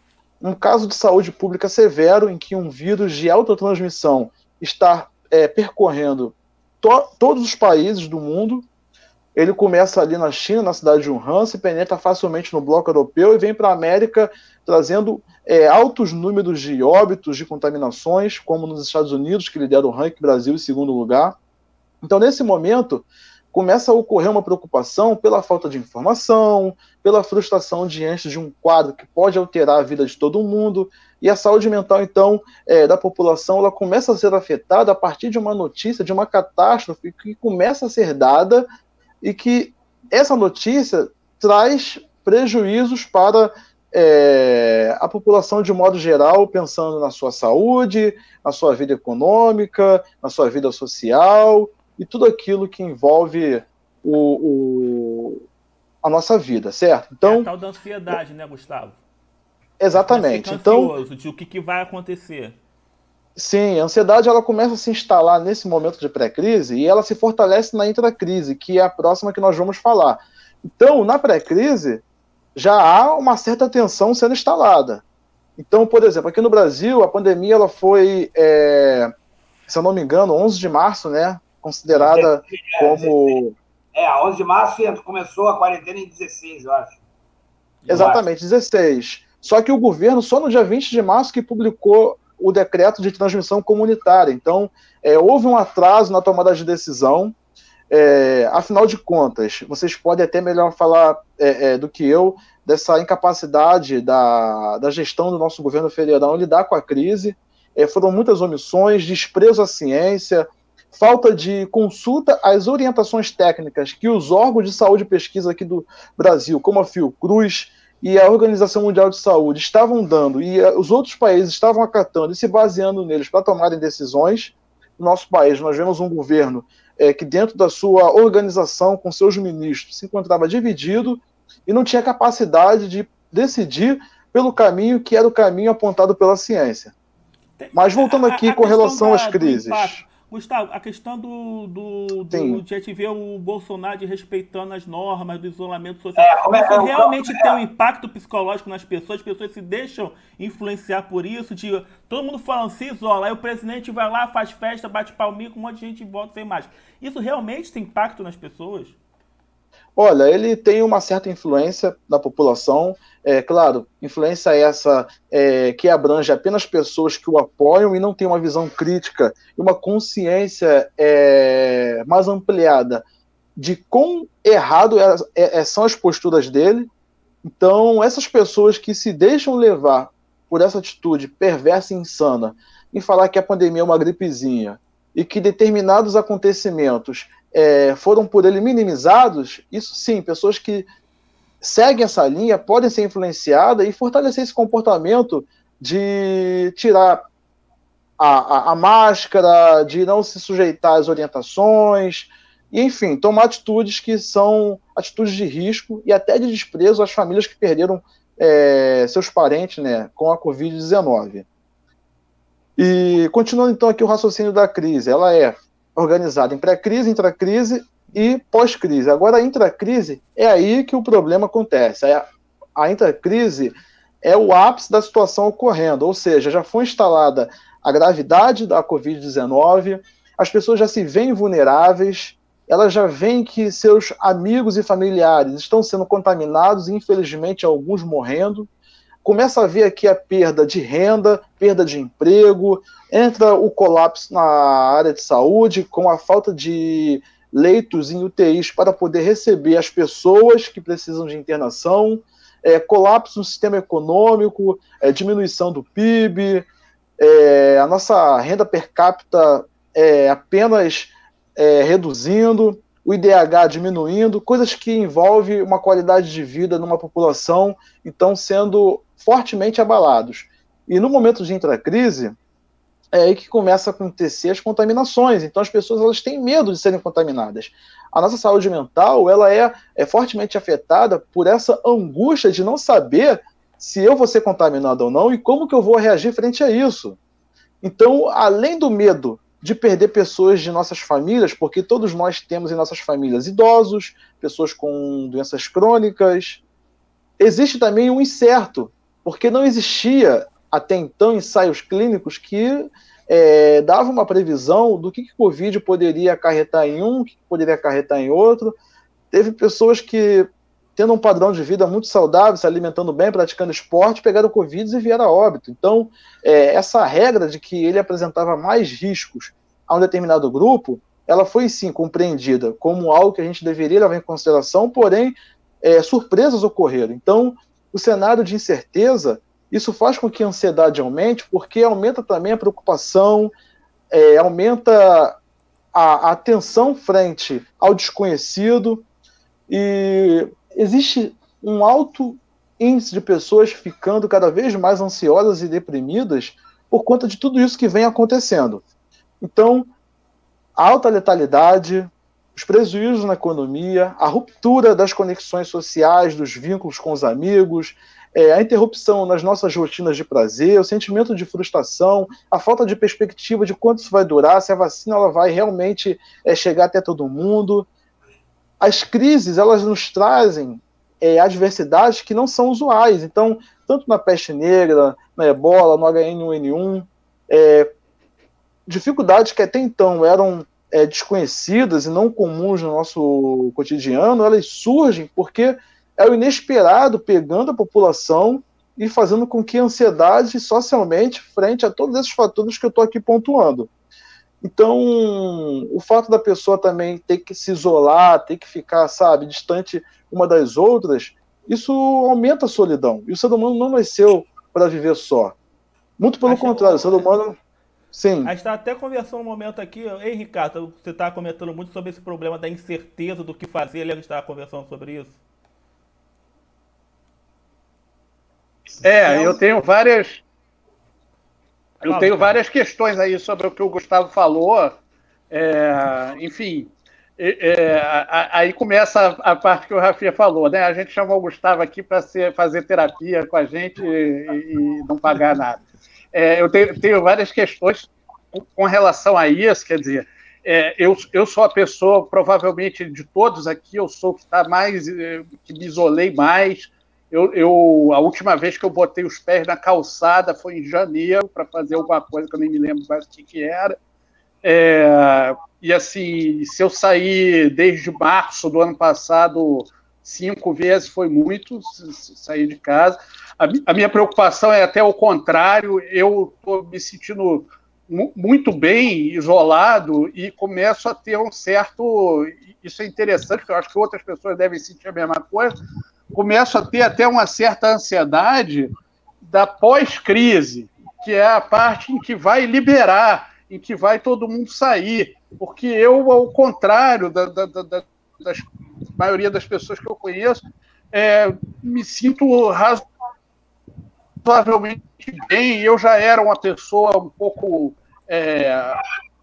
um caso de saúde pública severo em que um vírus de alta transmissão está é, percorrendo to todos os países do mundo. Ele começa ali na China, na cidade de Wuhan, se penetra facilmente no bloco europeu e vem para a América trazendo é, altos números de óbitos, de contaminações, como nos Estados Unidos, que lidera o ranking Brasil em segundo lugar. Então, nesse momento, começa a ocorrer uma preocupação pela falta de informação, pela frustração diante de um quadro que pode alterar a vida de todo mundo, e a saúde mental, então, é, da população, ela começa a ser afetada a partir de uma notícia, de uma catástrofe que começa a ser dada e que essa notícia traz prejuízos para é, a população de modo geral, pensando na sua saúde, na sua vida econômica, na sua vida social, e tudo aquilo que envolve o, o a nossa vida, certo? Então, é a tal da ansiedade, né, Gustavo? Exatamente. Então, de o que, que vai acontecer. Sim, a ansiedade ela começa a se instalar nesse momento de pré-crise e ela se fortalece na intracrise, que é a próxima que nós vamos falar. Então, na pré-crise, já há uma certa tensão sendo instalada. Então, por exemplo, aqui no Brasil, a pandemia ela foi, é, se eu não me engano, 11 de março, né? considerada é, como. É, a 11 de março começou a quarentena em 16, eu acho. Exatamente, acho. 16. Só que o governo, só no dia 20 de março, que publicou o decreto de transmissão comunitária. Então, é, houve um atraso na tomada de decisão. É, afinal de contas, vocês podem até melhor falar é, é do que eu dessa incapacidade da, da gestão do nosso governo federal lidar com a crise. É, foram muitas omissões, desprezo à ciência, falta de consulta às orientações técnicas que os órgãos de saúde e pesquisa aqui do Brasil, como a Fiocruz e a Organização Mundial de Saúde, estavam dando e eh, os outros países estavam acatando e se baseando neles para tomarem decisões. No nosso país, nós vemos um governo é, que, dentro da sua organização, com seus ministros, se encontrava dividido e não tinha capacidade de decidir pelo caminho que era o caminho apontado pela ciência. Mas voltando aqui a, a com relação da, às crises. Gustavo, a questão do, do, do de a gente ver o Bolsonaro respeitando as normas do isolamento social, é, é, isso é, realmente é, tem um impacto psicológico nas pessoas, as pessoas se deixam influenciar por isso, de todo mundo falando se isola, aí o presidente vai lá, faz festa, bate palminho com um monte de gente volta sem mais. Isso realmente tem impacto nas pessoas? Olha, ele tem uma certa influência na população, é claro, influência essa é, que abrange apenas pessoas que o apoiam e não tem uma visão crítica e uma consciência é, mais ampliada de quão errado é, é, é, são as posturas dele. Então, essas pessoas que se deixam levar por essa atitude perversa e insana em falar que a pandemia é uma gripezinha e que determinados acontecimentos é, foram por ele minimizados, isso sim, pessoas que seguem essa linha podem ser influenciadas e fortalecer esse comportamento de tirar a, a, a, máscara, de não se sujeitar às orientações, e, enfim, tomar atitudes que são atitudes de risco e até de desprezo às famílias que perderam é, seus parentes né, com a Covid-19. E continuando então aqui o raciocínio da crise, ela é organizada em pré-crise, intracrise e pós-crise. Agora, a intracrise é aí que o problema acontece. A, a intracrise é o ápice da situação ocorrendo, ou seja, já foi instalada a gravidade da Covid-19, as pessoas já se veem vulneráveis, elas já veem que seus amigos e familiares estão sendo contaminados, e infelizmente alguns morrendo. Começa a ver aqui a perda de renda, perda de emprego, entra o colapso na área de saúde, com a falta de leitos em UTIs para poder receber as pessoas que precisam de internação, é, colapso no sistema econômico, é, diminuição do PIB, é, a nossa renda per capita é apenas é, reduzindo, o IDH diminuindo, coisas que envolvem uma qualidade de vida numa população, então sendo fortemente abalados. E no momento de intracrise, é aí que começa a acontecer as contaminações. Então as pessoas elas têm medo de serem contaminadas. A nossa saúde mental ela é, é fortemente afetada por essa angústia de não saber se eu vou ser contaminado ou não e como que eu vou reagir frente a isso. Então, além do medo de perder pessoas de nossas famílias, porque todos nós temos em nossas famílias idosos, pessoas com doenças crônicas. Existe também um incerto, porque não existia até então ensaios clínicos que é, davam uma previsão do que, que Covid poderia acarretar em um, que poderia acarretar em outro. Teve pessoas que, tendo um padrão de vida muito saudável, se alimentando bem, praticando esporte, pegaram Covid e vieram a óbito. Então, é, essa regra de que ele apresentava mais riscos a um determinado grupo, ela foi sim compreendida como algo que a gente deveria levar em consideração, porém, é, surpresas ocorreram. Então, o cenário de incerteza, isso faz com que a ansiedade aumente, porque aumenta também a preocupação, é, aumenta a, a tensão frente ao desconhecido, e existe um alto índice de pessoas ficando cada vez mais ansiosas e deprimidas por conta de tudo isso que vem acontecendo. Então, alta letalidade, os prejuízos na economia, a ruptura das conexões sociais, dos vínculos com os amigos, é, a interrupção nas nossas rotinas de prazer, o sentimento de frustração, a falta de perspectiva de quanto isso vai durar, se a vacina ela vai realmente é, chegar até todo mundo. As crises elas nos trazem é, adversidades que não são usuais. Então, tanto na peste negra, na ebola, no H1N1, é, dificuldades que até então eram é, desconhecidas e não comuns no nosso cotidiano, elas surgem porque é o inesperado pegando a população e fazendo com que a ansiedade socialmente frente a todos esses fatores que eu estou aqui pontuando. Então, o fato da pessoa também ter que se isolar, ter que ficar, sabe, distante uma das outras, isso aumenta a solidão. E o ser humano não nasceu para viver só. Muito pelo Acho contrário, o ser humano Sim. A gente está até conversando um momento aqui. Ei, Ricardo, você está comentando muito sobre esse problema da incerteza do que fazer. Lembra que estava conversando sobre isso? É, eu tenho várias. Eu tenho várias questões aí sobre o que o Gustavo falou. É, enfim, é, aí começa a, parte que o Rafinha falou, né? A gente chamou o Gustavo aqui para fazer terapia com a gente e, e não pagar nada é, eu tenho, tenho, várias questões com relação a isso, quer dizer, é, eu, eu sou a pessoa, provavelmente de todos aqui, eu sou que está mais, é, que me isolei mais. Eu, eu, a última vez que eu botei os pés na calçada foi em janeiro para fazer alguma coisa que eu nem me lembro mais o que, que era. É, e assim, se eu sair desde março do ano passado cinco vezes foi muito sair de casa. A, minha preocupação é até o contrário, eu estou me sentindo muito bem isolado e começo a ter um certo. Isso é interessante, porque eu acho que outras pessoas devem sentir a mesma coisa. Começo a ter até uma certa ansiedade da pós-crise, que é a parte em que vai liberar, em que vai todo mundo sair. Porque eu, ao contrário da, da, da, das maioria das pessoas que eu conheço, é, me sinto razoavelmente bem. Eu já era uma pessoa um pouco, é,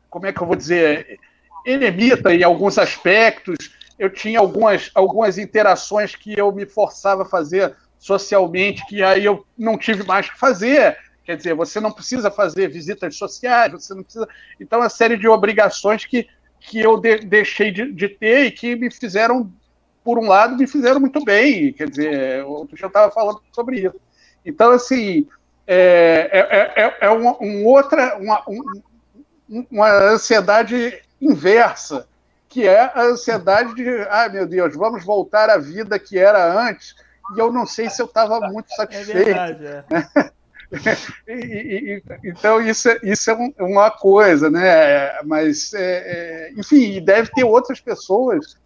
como é que eu vou dizer, eremita em alguns aspectos. Eu tinha algumas, algumas interações que eu me forçava a fazer socialmente, que aí eu não tive mais que fazer. Quer dizer, você não precisa fazer visitas sociais, você não precisa. Então, uma série de obrigações que, que eu de, deixei de, de, ter e que me fizeram, por um lado, me fizeram muito bem. Quer dizer, outro dia eu estava falando sobre isso. Então, assim, é, é, é, é uma, um outra, uma, um, uma ansiedade inversa, que é a ansiedade de, ah, meu Deus, vamos voltar à vida que era antes, e eu não sei se eu estava muito é satisfeito. É verdade, é. e, e, então, isso, é, isso é um, uma coisa, né? Mas, é, é, enfim, deve ter outras pessoas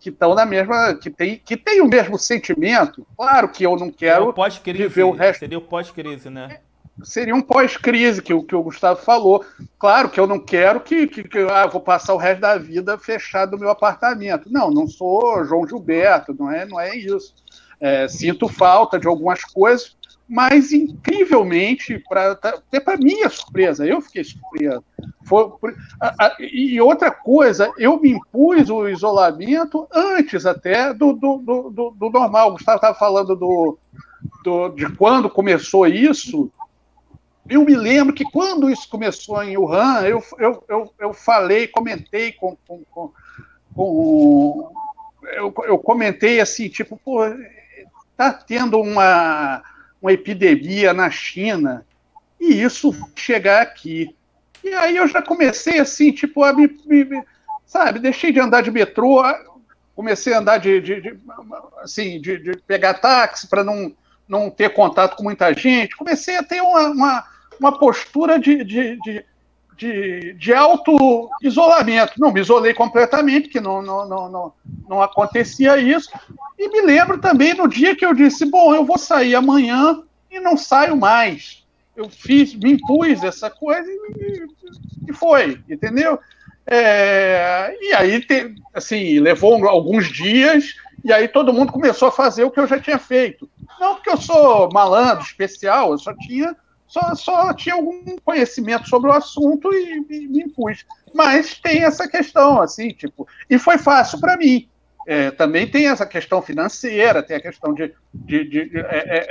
que estão na mesma, que tem, que tem o mesmo sentimento. Claro que eu não quero é viver o resto. Seria o pós-crise, né? Seria um pós-crise que, que o Gustavo falou. Claro que eu não quero que, que, que ah, vou passar o resto da vida fechado no meu apartamento. Não, não sou João Gilberto, não é, não é isso. É, sinto falta de algumas coisas, mas incrivelmente, para até para minha surpresa, eu fiquei surpreso. Foi, a, a, e outra coisa, eu me impus o isolamento antes até do, do, do, do normal. O Gustavo estava falando do, do, de quando começou isso. Eu me lembro que quando isso começou em Wuhan, eu, eu, eu, eu falei, comentei com. com, com, com eu, eu comentei assim, tipo, pô, tá tendo uma uma epidemia na China, e isso chegar aqui. E aí eu já comecei assim, tipo, a me, me sabe, deixei de andar de metrô, comecei a andar de, de, de assim, de, de, pegar táxi para não, não ter contato com muita gente, comecei a ter uma, uma, uma postura de, de, de, de, auto-isolamento. Não me isolei completamente, que não, não, não, não, não acontecia isso, e me lembro também no dia que eu disse: bom, eu vou sair amanhã e não saio mais. Eu fiz, me impus essa coisa e, e foi, entendeu? É, e aí, te, assim, levou alguns dias e aí todo mundo começou a fazer o que eu já tinha feito. Não porque eu sou malandro, especial, eu só tinha só, só tinha algum conhecimento sobre o assunto e, e me impus. Mas tem essa questão, assim, tipo, e foi fácil para mim. É, também tem essa questão financeira, tem a questão de. de, de, de é,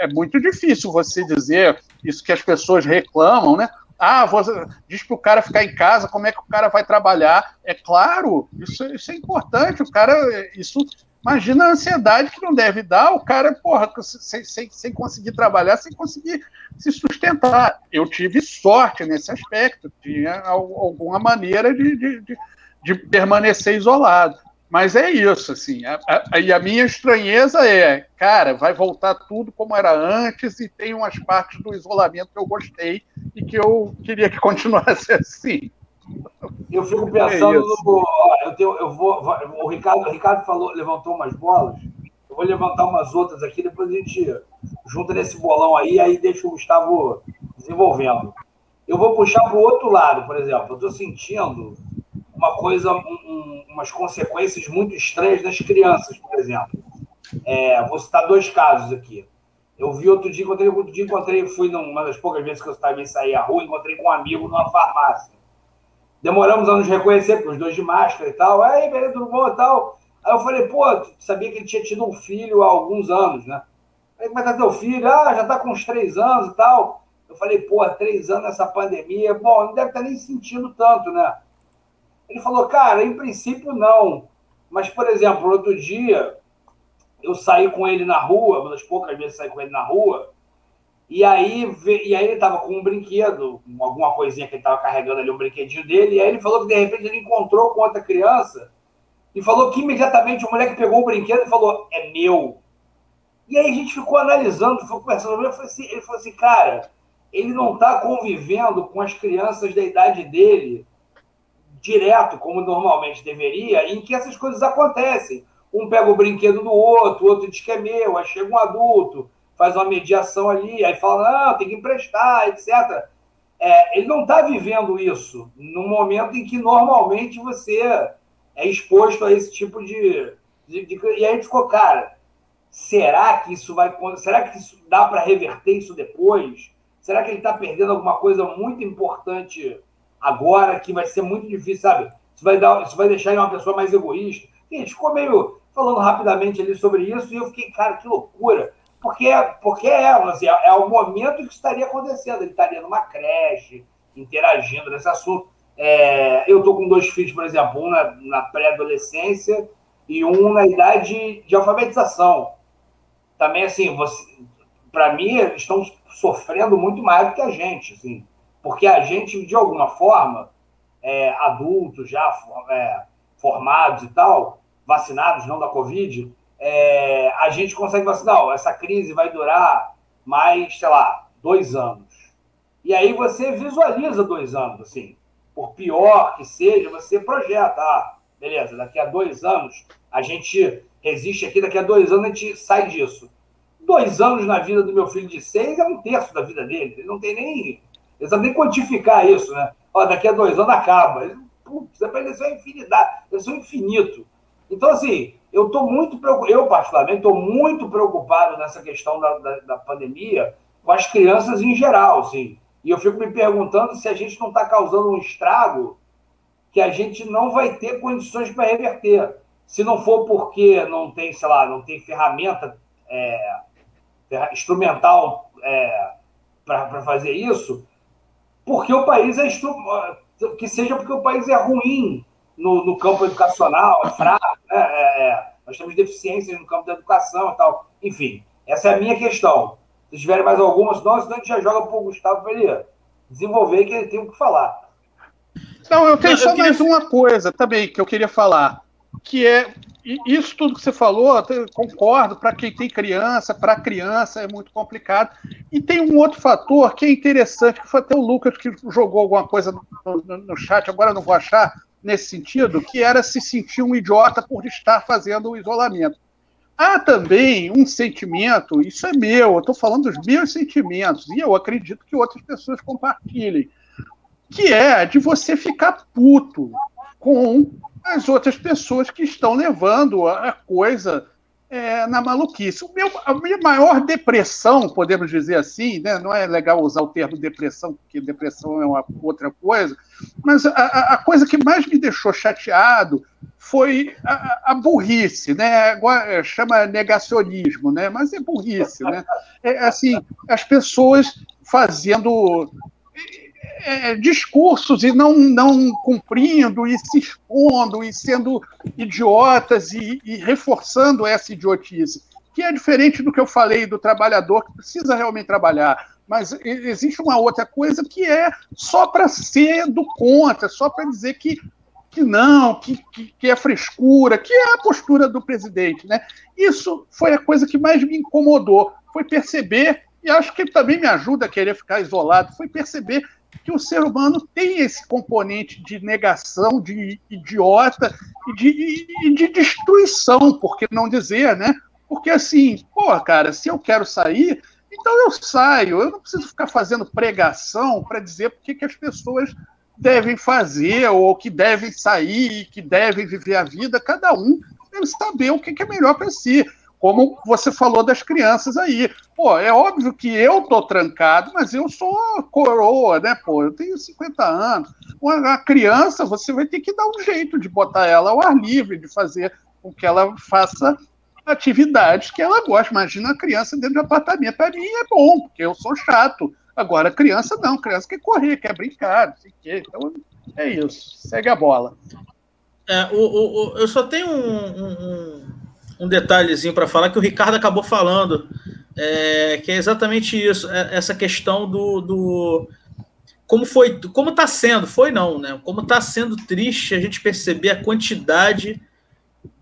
é, é, muito difícil você dizer isso que as pessoas reclamam, né? Ah, você, diz para o cara ficar em casa, como é que o cara vai trabalhar? É claro, isso, isso é importante. O cara, isso, imagina a ansiedade que não deve dar o cara, porra, sem, sem, sem conseguir trabalhar, sem conseguir se sustentar. Eu tive sorte nesse aspecto, tinha alguma maneira de, de, de, de permanecer isolado. Mas é isso, assim. A, a, e a minha estranheza é, cara, vai voltar tudo como era antes e tem umas partes do isolamento que eu gostei e que eu queria que continuasse assim. Eu fico pensando é no. eu, tenho, eu vou. O Ricardo, o Ricardo falou, levantou umas bolas. Eu vou levantar umas outras aqui, depois a gente junta nesse bolão aí, aí deixa o Gustavo desenvolvendo. Eu vou puxar para o outro lado, por exemplo. Eu estou sentindo uma coisa, um, umas consequências muito estranhas das crianças, por exemplo. É, vou citar dois casos aqui. Eu vi outro dia, encontrei, outro dia encontrei, fui numa das poucas vezes que eu estava em sair à rua, encontrei com um amigo numa farmácia. Demoramos a nos reconhecer, porque os dois de máscara e tal. Aí, beleza, tudo bom e tal. Aí eu falei, pô, sabia que ele tinha tido um filho há alguns anos, né? Aí, como é que tá teu filho? Ah, já tá com uns três anos e tal. Eu falei, pô, três anos nessa pandemia. Bom, não deve estar nem sentindo tanto, né? Ele falou, cara, em princípio não. Mas, por exemplo, outro dia eu saí com ele na rua, uma das poucas vezes saí com ele na rua, e aí, e aí ele estava com um brinquedo, alguma coisinha que ele estava carregando ali, um brinquedinho dele, e aí ele falou que de repente ele encontrou com outra criança e falou que imediatamente o moleque pegou o brinquedo e falou: é meu. E aí a gente ficou analisando, ficou conversando, ele falou assim, ele falou assim cara, ele não está convivendo com as crianças da idade dele direto, como normalmente deveria, em que essas coisas acontecem. Um pega o brinquedo do outro, o outro diz que é meu, aí chega um adulto, faz uma mediação ali, aí fala, não, tem que emprestar, etc. É, ele não está vivendo isso no momento em que normalmente você é exposto a esse tipo de. de, de e aí ficou, cara, será que isso vai. Será que isso dá para reverter isso depois? Será que ele está perdendo alguma coisa muito importante agora que vai ser muito difícil, sabe? Isso vai, dar, isso vai deixar ele uma pessoa mais egoísta. E a gente ficou meio falando rapidamente ali sobre isso e eu fiquei, cara, que loucura. Porque, porque é, assim, é, é o momento que estaria acontecendo. Ele estaria numa creche, interagindo nesse assunto. É, eu estou com dois filhos, por exemplo, um na, na pré-adolescência e um na idade de alfabetização. Também, assim, para mim, eles estão sofrendo muito mais do que a gente, assim, porque a gente, de alguma forma, é, adultos já é, formados e tal, vacinados, não da Covid, é, a gente consegue vacinar. essa crise vai durar mais, sei lá, dois anos. E aí você visualiza dois anos, assim. Por pior que seja, você projeta. Ah, beleza, daqui a dois anos a gente resiste aqui, daqui a dois anos a gente sai disso. Dois anos na vida do meu filho de seis é um terço da vida dele. Ele não tem nem. Ele sabe nem quantificar isso, né? Ó, daqui a dois anos acaba. Ele, putz, ele é infinidade, ele é infinito. Então, assim, eu estou muito preocupado, eu particularmente estou muito preocupado nessa questão da, da, da, pandemia com as crianças em geral, assim. E eu fico me perguntando se a gente não está causando um estrago que a gente não vai ter condições para reverter. Se não for porque não tem, sei lá, não tem ferramenta é, instrumental é, para fazer isso, porque o país é que seja porque o país é ruim no, no campo educacional, é fraco, né? É, é, nós temos deficiências no campo da educação e tal. Enfim, essa é a minha questão. Se tiverem mais algumas, senão, senão a gente já joga para o Gustavo para ele desenvolver, que ele tem o que falar. Não, eu tenho Não, só eu queria... mais uma coisa também que eu queria falar, que é isso tudo que você falou, concordo, para quem tem criança, para criança é muito complicado. E tem um outro fator que é interessante, que foi até o Lucas que jogou alguma coisa no, no, no chat, agora eu não vou achar, nesse sentido, que era se sentir um idiota por estar fazendo o isolamento. Há também um sentimento, isso é meu, eu estou falando dos meus sentimentos, e eu acredito que outras pessoas compartilhem, que é de você ficar puto com as outras pessoas que estão levando a coisa é, na maluquice. O meu, a minha maior depressão, podemos dizer assim, né? não é legal usar o termo depressão, porque depressão é uma outra coisa, mas a, a coisa que mais me deixou chateado foi a, a burrice, né? Agora chama negacionismo, né? mas é burrice. Né? É, assim, as pessoas fazendo é, discursos e não, não cumprindo e se expondo e sendo idiotas e, e, reforçando essa idiotice, que é diferente do que eu falei do trabalhador que precisa realmente trabalhar. Mas existe uma outra coisa que é só para ser do contra, só para dizer que, que não, que, que, que, é frescura, que é a postura do presidente. Né? Isso foi a coisa que mais me incomodou, foi perceber, e acho que também me ajuda a querer ficar isolado, foi perceber que o ser humano tem esse componente de negação, de idiota e de, e de destruição, por que não dizer, né? Porque assim, pô, cara, se eu quero sair, então eu saio. Eu não preciso ficar fazendo pregação para dizer por que as pessoas devem fazer, ou que devem sair, que devem viver a vida. Cada um deve saber o que é melhor para si como você falou das crianças aí. Pô, é óbvio que eu tô trancado, mas eu sou coroa, né, pô? Eu tenho 50 anos. Uma criança, você vai ter que dar um jeito de botar ela ao ar livre, de fazer com que ela faça atividades que ela gosta. Imagina a criança dentro de apartamento. Para mim é bom, porque eu sou chato. Agora, criança não, criança quer correr, quer brincar, não sei o quê. Então, é isso. Segue a bola. É, o, o, o eu só tenho um, um um detalhezinho para falar que o Ricardo acabou falando, é, que é exatamente isso, é, essa questão do, do como foi, como está sendo, foi não, né? Como está sendo triste a gente perceber a quantidade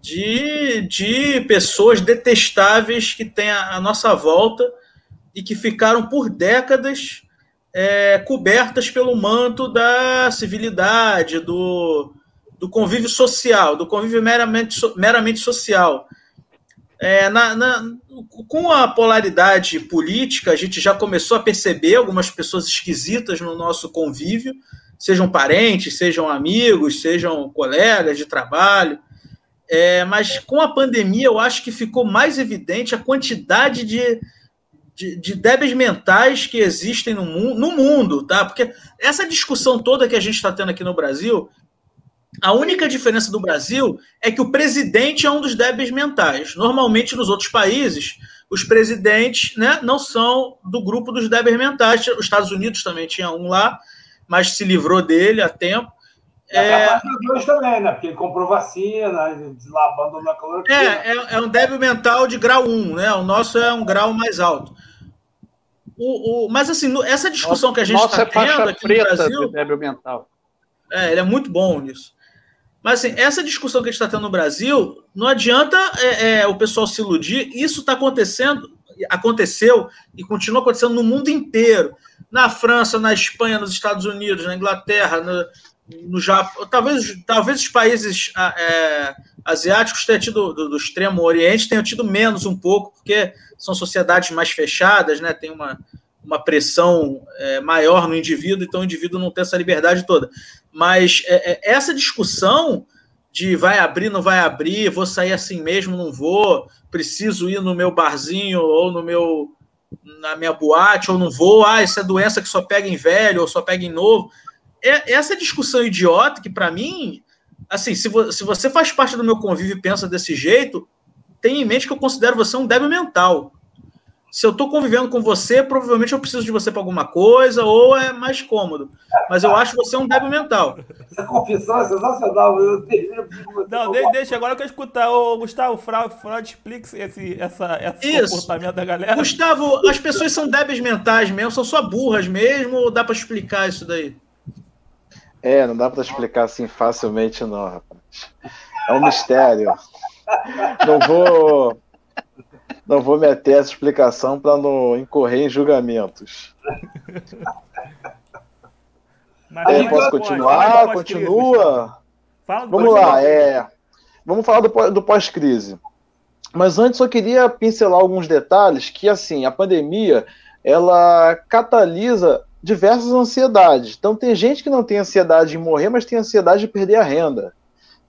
de, de pessoas detestáveis que tem à nossa volta e que ficaram por décadas é, cobertas pelo manto da civilidade, do, do convívio social, do convívio meramente, meramente social. É, na, na, com a polaridade política, a gente já começou a perceber algumas pessoas esquisitas no nosso convívio, sejam parentes, sejam amigos, sejam colegas de trabalho. É, mas com a pandemia, eu acho que ficou mais evidente a quantidade de, de, de débeis mentais que existem no mundo, no mundo, tá? Porque essa discussão toda que a gente está tendo aqui no Brasil, a única diferença do Brasil é que o presidente é um dos débeis mentais. Normalmente, nos outros países, os presidentes né, não são do grupo dos débeis mentais. Os Estados Unidos também tinha um lá, mas se livrou dele a tempo. É, Deus também, né? Porque ele comprou vacina, lá abandonou a cloroquina. É, é, é, um débil mental de grau 1, né? O nosso é um grau mais alto. O, o, mas assim, essa discussão que a gente está é tendo aqui no Brasil. De débil mental. É, ele é muito bom nisso. Mas assim, essa discussão que a gente está tendo no Brasil, não adianta é, é, o pessoal se iludir. Isso está acontecendo, aconteceu e continua acontecendo no mundo inteiro. Na França, na Espanha, nos Estados Unidos, na Inglaterra, no, no Japão, talvez, talvez os países ah, é, asiáticos tenham tido, do, do, extremo oriente tenham tido menos um pouco, porque são sociedades mais fechadas, né? Tem uma, uma pressão é, maior no indivíduo, então o indivíduo não tem essa liberdade toda. Mas é, é, essa discussão de vai abrir, não vai abrir, vou sair assim mesmo, não vou, preciso ir no meu barzinho ou no meu na minha boate, ou não vou, ah, isso é doença que só pega em velho ou só pega em novo é, essa discussão idiota que, para mim, assim, se, vo, se você faz parte do meu convívio e pensa desse jeito, tenha em mente que eu considero você um débil mental. Se eu estou convivendo com você, provavelmente eu preciso de você para alguma coisa, ou é mais cômodo. Mas eu acho você um débil mental. Essa confissão é sensacional. Eu não, de, deixa, agora que eu escutar. o Gustavo, Freud, Freud explica esse, essa, esse Isso. comportamento da galera. Gustavo, as pessoas são débeis mentais mesmo, são só burras mesmo, ou dá para explicar isso daí? É, não dá para explicar assim facilmente, não, rapaz. É um mistério. Não vou, não vou meter essa explicação para não incorrer em julgamentos. É, posso continuar? Continua? vamos lá, é, vamos falar do, do pós-crise. Mas antes eu queria pincelar alguns detalhes que, assim, a pandemia, ela catalisa diversas ansiedades. Então, tem gente que não tem ansiedade de morrer, mas tem ansiedade de perder a renda.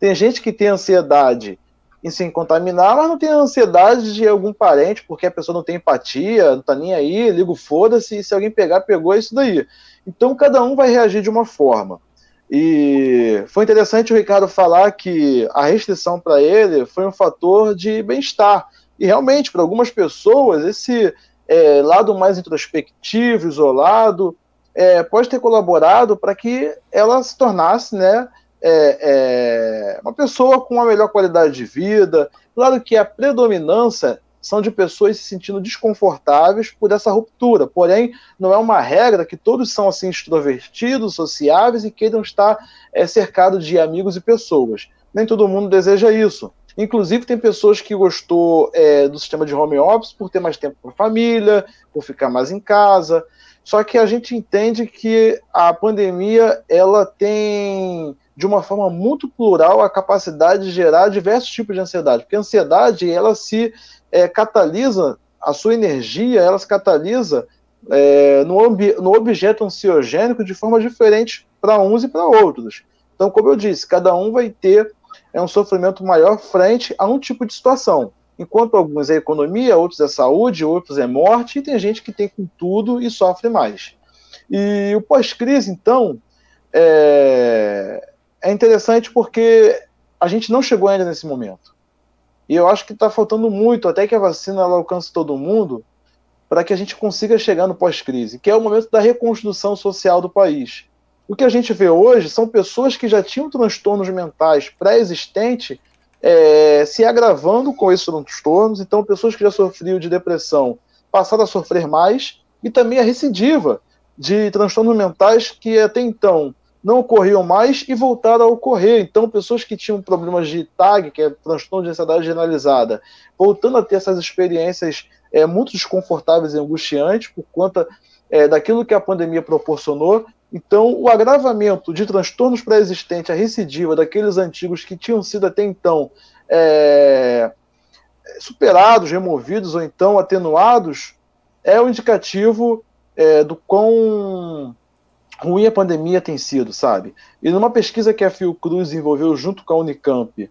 Tem gente que tem ansiedade em se contaminar, mas não tem ansiedade de algum parente, porque a pessoa não tem empatia, não tá nem aí, liga o foda-se, e se alguém pegar, pegou é isso daí. Então, cada um vai reagir de uma forma. E foi interessante o Ricardo falar que a restrição para ele foi um fator de bem-estar. E realmente, para algumas pessoas, esse é, lado mais introspectivo, isolado, é, pode ter colaborado para que ela se tornasse né, é, é, uma pessoa com uma melhor qualidade de vida. Claro que a predominância são de pessoas se sentindo desconfortáveis por essa ruptura, porém, não é uma regra que todos são assim extrovertidos, sociáveis e queiram estar é, cercados de amigos e pessoas. Nem todo mundo deseja isso. Inclusive, tem pessoas que gostou é, do sistema de home office por ter mais tempo com a família, por ficar mais em casa. Só que a gente entende que a pandemia ela tem, de uma forma muito plural, a capacidade de gerar diversos tipos de ansiedade. Porque a ansiedade ela se é, catalisa, a sua energia ela se catalisa é, no, no objeto ansiogênico de forma diferente para uns e para outros. Então, como eu disse, cada um vai ter é um sofrimento maior frente a um tipo de situação. Enquanto alguns é economia, outros é saúde, outros é morte, e tem gente que tem com tudo e sofre mais. E o pós-crise, então, é, é interessante porque a gente não chegou ainda nesse momento. E eu acho que está faltando muito, até que a vacina alcance todo mundo, para que a gente consiga chegar no pós-crise, que é o momento da reconstrução social do país. O que a gente vê hoje são pessoas que já tinham transtornos mentais pré-existentes é, se agravando com esses transtornos, então pessoas que já sofriam de depressão passaram a sofrer mais, e também a recidiva de transtornos mentais que até então não ocorriam mais e voltaram a ocorrer. Então, pessoas que tinham problemas de TAG, que é transtorno de ansiedade generalizada, voltando a ter essas experiências é, muito desconfortáveis e angustiantes por conta é, daquilo que a pandemia proporcionou, então, o agravamento de transtornos pré-existentes, a recidiva daqueles antigos que tinham sido até então é, superados, removidos ou então atenuados, é o indicativo é, do quão ruim a pandemia tem sido, sabe? E numa pesquisa que a Fiocruz desenvolveu junto com a Unicamp,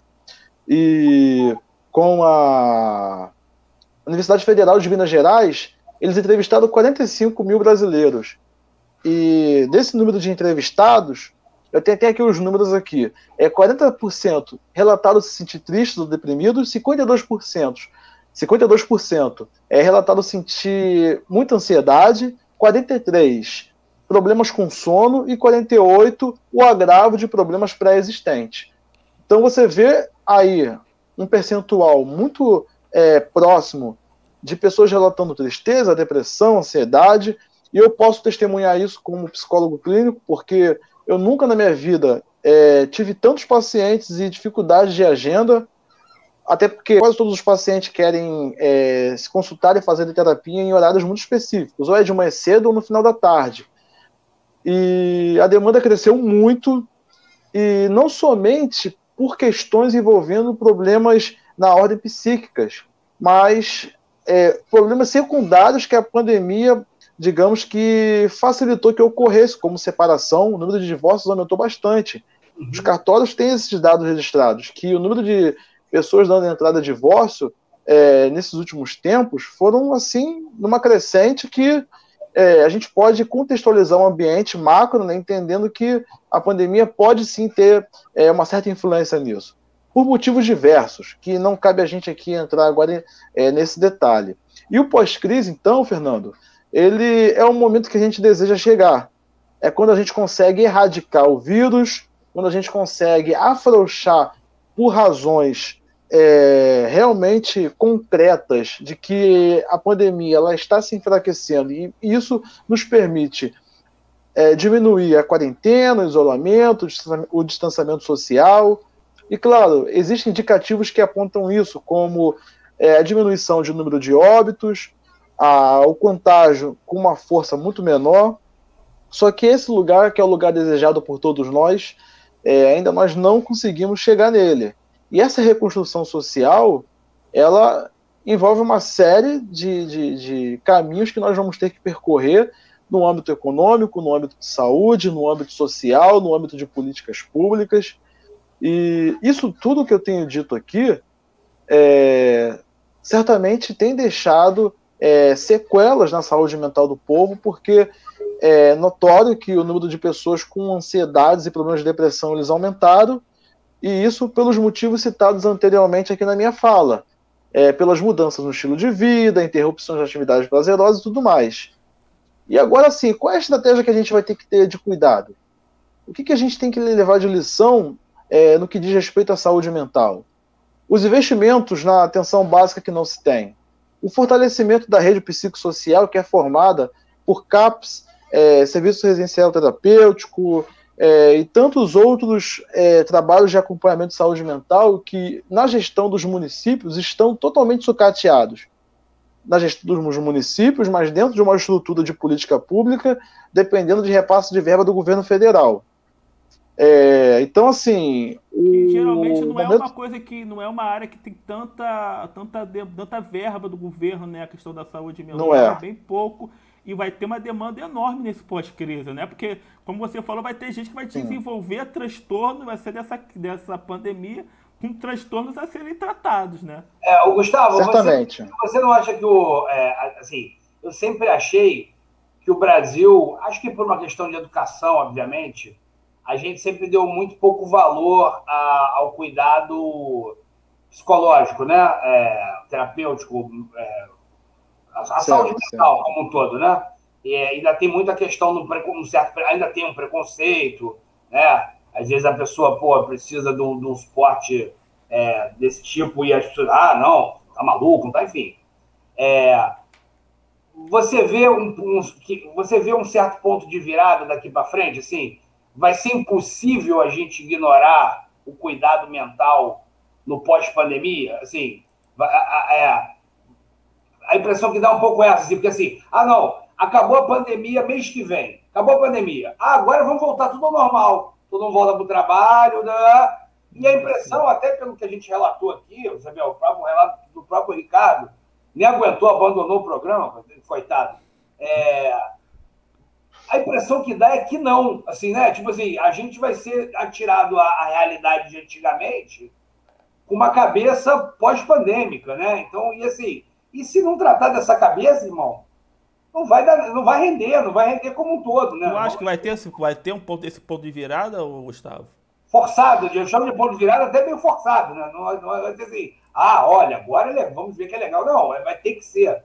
e com a Universidade Federal de Minas Gerais, eles entrevistaram 45 mil brasileiros. E desse número de entrevistados, eu tenho até aqui os números aqui. É 40% relataram se sentir tristes ou deprimidos, 52%. 52% é relatado sentir muita ansiedade, 43 problemas com sono e 48 o agravo de problemas pré-existentes. Então você vê aí um percentual muito é, próximo de pessoas relatando tristeza, depressão, ansiedade, e eu posso testemunhar isso como psicólogo clínico, porque eu nunca na minha vida é, tive tantos pacientes e dificuldades de agenda, até porque quase todos os pacientes querem é, se consultar e fazer terapia em horários muito específicos, ou é de manhã cedo ou no final da tarde. E a demanda cresceu muito, e não somente por questões envolvendo problemas na ordem psíquicas, mas é, problemas secundários que a pandemia, digamos que facilitou que ocorresse, como separação, o número de divórcios aumentou bastante. Uhum. Os cartórios têm esses dados registrados, que o número de pessoas dando entrada a divórcio é, nesses últimos tempos foram assim numa crescente que é, a gente pode contextualizar um ambiente macro, né, entendendo que a pandemia pode sim ter é, uma certa influência nisso por motivos diversos, que não cabe a gente aqui entrar agora é, nesse detalhe. E o pós-crise, então, Fernando, ele é o momento que a gente deseja chegar. É quando a gente consegue erradicar o vírus, quando a gente consegue afrouxar por razões é, realmente concretas de que a pandemia ela está se enfraquecendo e isso nos permite é, diminuir a quarentena, o isolamento, o distanciamento social, e claro, existem indicativos que apontam isso, como é, a diminuição de número de óbitos, a, o contágio com uma força muito menor. Só que esse lugar, que é o lugar desejado por todos nós, é, ainda nós não conseguimos chegar nele. E essa reconstrução social, ela envolve uma série de, de, de caminhos que nós vamos ter que percorrer no âmbito econômico, no âmbito de saúde, no âmbito social, no âmbito de políticas públicas. E isso tudo que eu tenho dito aqui é, certamente tem deixado é, sequelas na saúde mental do povo, porque é notório que o número de pessoas com ansiedades e problemas de depressão eles aumentaram, e isso pelos motivos citados anteriormente aqui na minha fala, é, pelas mudanças no estilo de vida, interrupções de atividades prazerosas e tudo mais. E agora sim, qual é a estratégia que a gente vai ter que ter de cuidado? O que, que a gente tem que levar de lição é, no que diz respeito à saúde mental. Os investimentos na atenção básica que não se tem. O fortalecimento da rede psicossocial, que é formada por CAPS, é, Serviço Residencial Terapêutico, é, e tantos outros é, trabalhos de acompanhamento de saúde mental que, na gestão dos municípios, estão totalmente sucateados. Na gestão dos municípios, mas dentro de uma estrutura de política pública, dependendo de repasse de verba do governo federal. É, então, assim. O... Geralmente não é uma coisa que. Não é uma área que tem tanta, tanta, tanta verba do governo, né? A questão da saúde mental. Não é. é bem pouco. E vai ter uma demanda enorme nesse pós-crise, né? Porque, como você falou, vai ter gente que vai desenvolver Sim. transtorno, vai ser dessa, dessa pandemia, com transtornos a serem tratados, né? É, o Gustavo, Certamente. Você, você não acha que o. É, assim, eu sempre achei que o Brasil, acho que por uma questão de educação, obviamente a gente sempre deu muito pouco valor a, ao cuidado psicológico, né? É, terapêutico, é, a, a saúde mental como um todo, né? E é, ainda tem muita questão no um certo, ainda tem um preconceito, né? Às vezes a pessoa pô, precisa de um, de um suporte é, desse tipo e as pessoas, ah, não, tá maluco, não tá, enfim. É, você vê um, um, você vê um certo ponto de virada daqui para frente, assim, vai ser impossível a gente ignorar o cuidado mental no pós-pandemia? Assim, a, é, a, impressão que dá um pouco essa, assim, porque assim, ah, não, acabou a pandemia mês que vem, acabou a pandemia, ah, agora vamos voltar tudo ao normal, todo mundo volta para o trabalho, né? e a impressão, até pelo que a gente relatou aqui, sabe, o próprio relato do próprio Ricardo, nem aguentou, abandonou o programa, coitado. É, a impressão que dá é que não, assim, né? Tipo assim, a gente vai ser atirado à, à realidade de antigamente com uma cabeça pós-pandêmica, né? Então, e assim, e se não tratar dessa cabeça, irmão, não vai, dar, não vai render, não vai render como um todo, né? Eu acho que vai ter, vai ter um ponto, esse ponto de virada, Gustavo? Forçado, eu chamo de ponto de virada até meio forçado, né? Não, não vai ter assim, ah, olha, agora é, vamos ver que é legal. Não, vai ter que ser,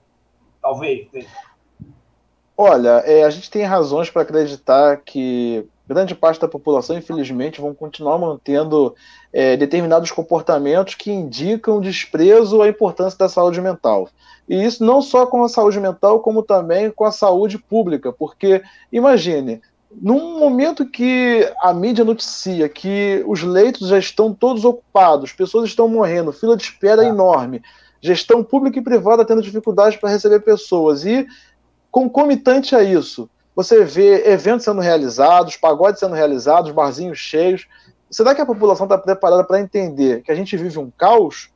talvez. Olha, é, a gente tem razões para acreditar que grande parte da população, infelizmente, vão continuar mantendo é, determinados comportamentos que indicam desprezo à importância da saúde mental. E isso não só com a saúde mental, como também com a saúde pública, porque imagine, num momento que a mídia noticia que os leitos já estão todos ocupados, pessoas estão morrendo, fila de espera é. enorme, gestão pública e privada tendo dificuldades para receber pessoas, e concomitante a isso, você vê eventos sendo realizados, pagodes sendo realizados, barzinhos cheios. Será que a população está preparada para entender que a gente vive um caos?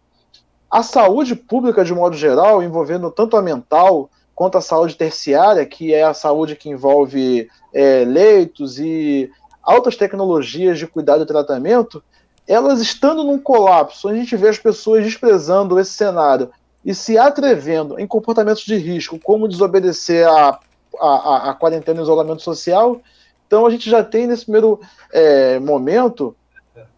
A saúde pública, de modo geral, envolvendo tanto a mental quanto a saúde terciária, que é a saúde que envolve é, leitos e altas tecnologias de cuidado e tratamento, elas estando num colapso, a gente vê as pessoas desprezando esse cenário e se atrevendo em comportamentos de risco, como desobedecer a a, a, quarentena e isolamento social. Então a gente já tem nesse primeiro é, momento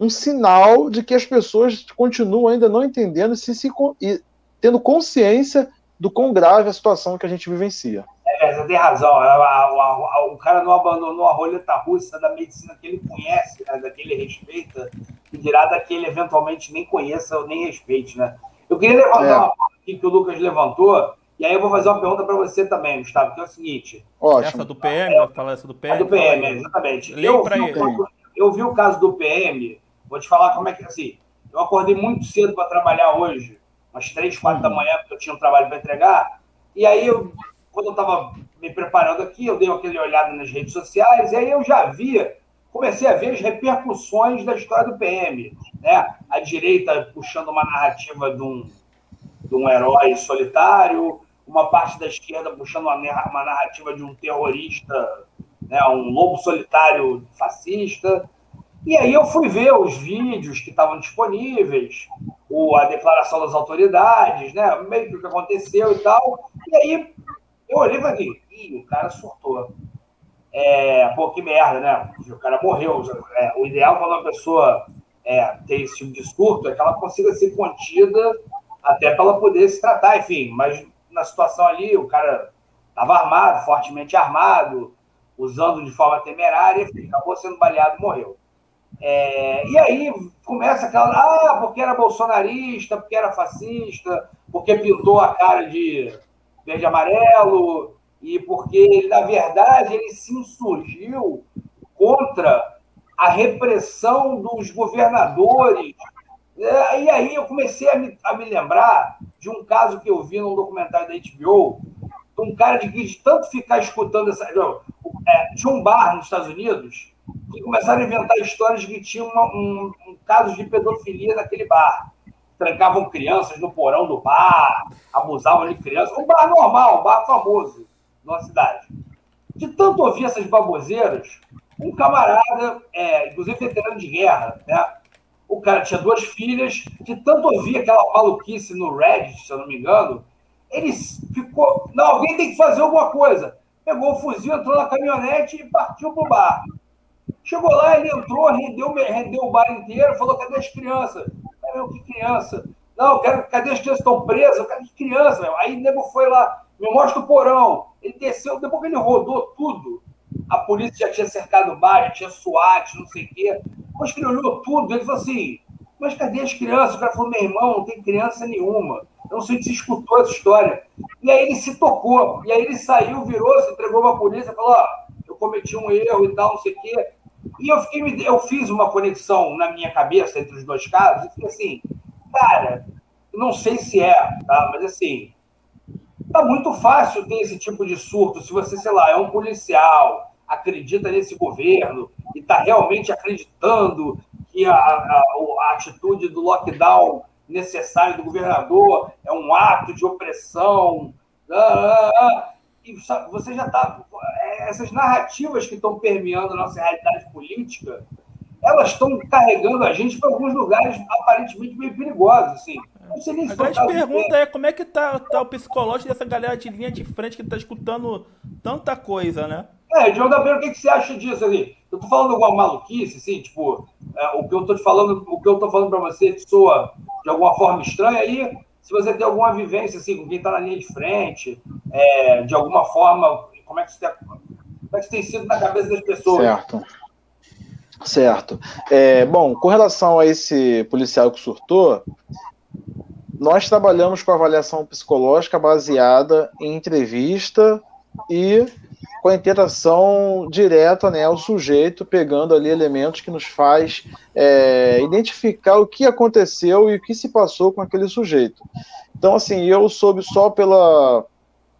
um sinal de que as pessoas continuam ainda não entendendo se, se e tendo consciência do quão grave a situação que a gente vivencia. É, você tem razão. o cara não abandonou a roleta russa da medicina que ele conhece, né, da que ele respeita, e dirá da que ele eventualmente nem conheça ou nem respeite. Né? Eu queria levantar é. uma coisa aqui que o Lucas levantou, e aí eu vou fazer uma pergunta para você também, Gustavo, que é o seguinte. Ótimo. Essa do PM, é, falar essa do PM. A do PM, exatamente. Eu vi, o, eu vi o caso do PM, vou te falar como é que assim. Eu acordei muito cedo para trabalhar hoje, umas três, quatro da manhã, porque eu tinha um trabalho para entregar. E aí, eu, quando eu estava me preparando aqui, eu dei aquele olhada nas redes sociais, e aí eu já via, comecei a ver as repercussões da história do PM. Né? A direita puxando uma narrativa de um, de um herói solitário, uma parte da esquerda puxando uma, uma narrativa de um terrorista, né, um lobo solitário fascista. E aí eu fui ver os vídeos que estavam disponíveis, o, a declaração das autoridades, né, meio que o que aconteceu e tal. E aí eu olhei e falei, ih, o cara surtou. É, pô, que merda, né? O cara morreu. É, o ideal quando uma pessoa é, tem esse tipo de surto é que ela consiga ser contida até para ela poder se tratar, enfim. Mas na situação ali, o cara estava armado, fortemente armado, usando de forma temerária, enfim, acabou sendo baleado e morreu. É, e aí começa aquela, ah, porque era bolsonarista, porque era fascista, porque pintou a cara de verde amarelo, e porque, na verdade, ele se insurgiu contra a repressão dos governadores. É, e aí eu comecei a me, a me lembrar de um caso que eu vi num documentário da HBO, de um cara de de tanto ficar escutando essa. Não, é, tinha um bar nos Estados Unidos que começaram a inventar histórias de que tinha uma, um, um caso de pedofilia naquele bar. Trancavam crianças no porão do bar, abusavam de crianças. Um bar normal, um bar famoso na cidade. De tanto ouvir essas baboseiras, um camarada, é, inclusive veterano de guerra, né? O cara tinha duas filhas, de tanto ouvir aquela maluquice no Reddit, se eu não me engano, ele ficou. Não, alguém tem que fazer alguma coisa. Pegou o fuzil, entrou na caminhonete e partiu pro bar. Chegou lá, ele entrou, rendeu, rendeu o bar inteiro, falou: cadê as crianças? Meu, que criança? Não, quero, cadê as crianças estão presas? Quero que criança. Aí o nego foi lá, me mostra o porão. Ele desceu, depois que ele rodou tudo, a polícia já tinha cercado o bar, já tinha SWAT, não sei o quê. Depois que ele olhou tudo, ele falou assim: Mas cadê as crianças? O cara falou: Meu irmão, não tem criança nenhuma. Eu não sei se escutou essa história. E aí ele se tocou. E aí ele saiu, virou, se entregou para a polícia, falou: Ó, eu cometi um erro e tal, não sei o quê. E eu, fiquei, eu fiz uma conexão na minha cabeça entre os dois casos e fiquei assim: Cara, não sei se é, tá? Mas assim, tá muito fácil ter esse tipo de surto se você, sei lá, é um policial, acredita nesse governo e está realmente acreditando que a, a, a, atitude do lockdown necessário do governador é um ato de opressão. Ah, ah, ah, e você já está. É, essas narrativas que estão permeando a nossa realidade política, elas estão carregando a gente para alguns lugares aparentemente meio perigosos, assim. Não sei nem se a grande pergunta é como é que tá, tá o psicológico dessa galera de linha de frente que está escutando tanta coisa, né? É, Diogo Gabriel, o que, que você acha disso? Assim? Eu tô falando alguma maluquice, assim, tipo, é, o que eu tô te falando, o que eu tô falando para você soa de alguma forma estranha aí, se você tem alguma vivência, assim, com quem está na linha de frente, é, de alguma forma, como é, que isso tem, como é que isso tem sido na cabeça das pessoas? Certo. Certo. É, bom, com relação a esse policial que surtou, nós trabalhamos com avaliação psicológica baseada em entrevista e com a interação direta né, ao sujeito, pegando ali elementos que nos faz é, identificar o que aconteceu e o que se passou com aquele sujeito. Então, assim, eu soube só pela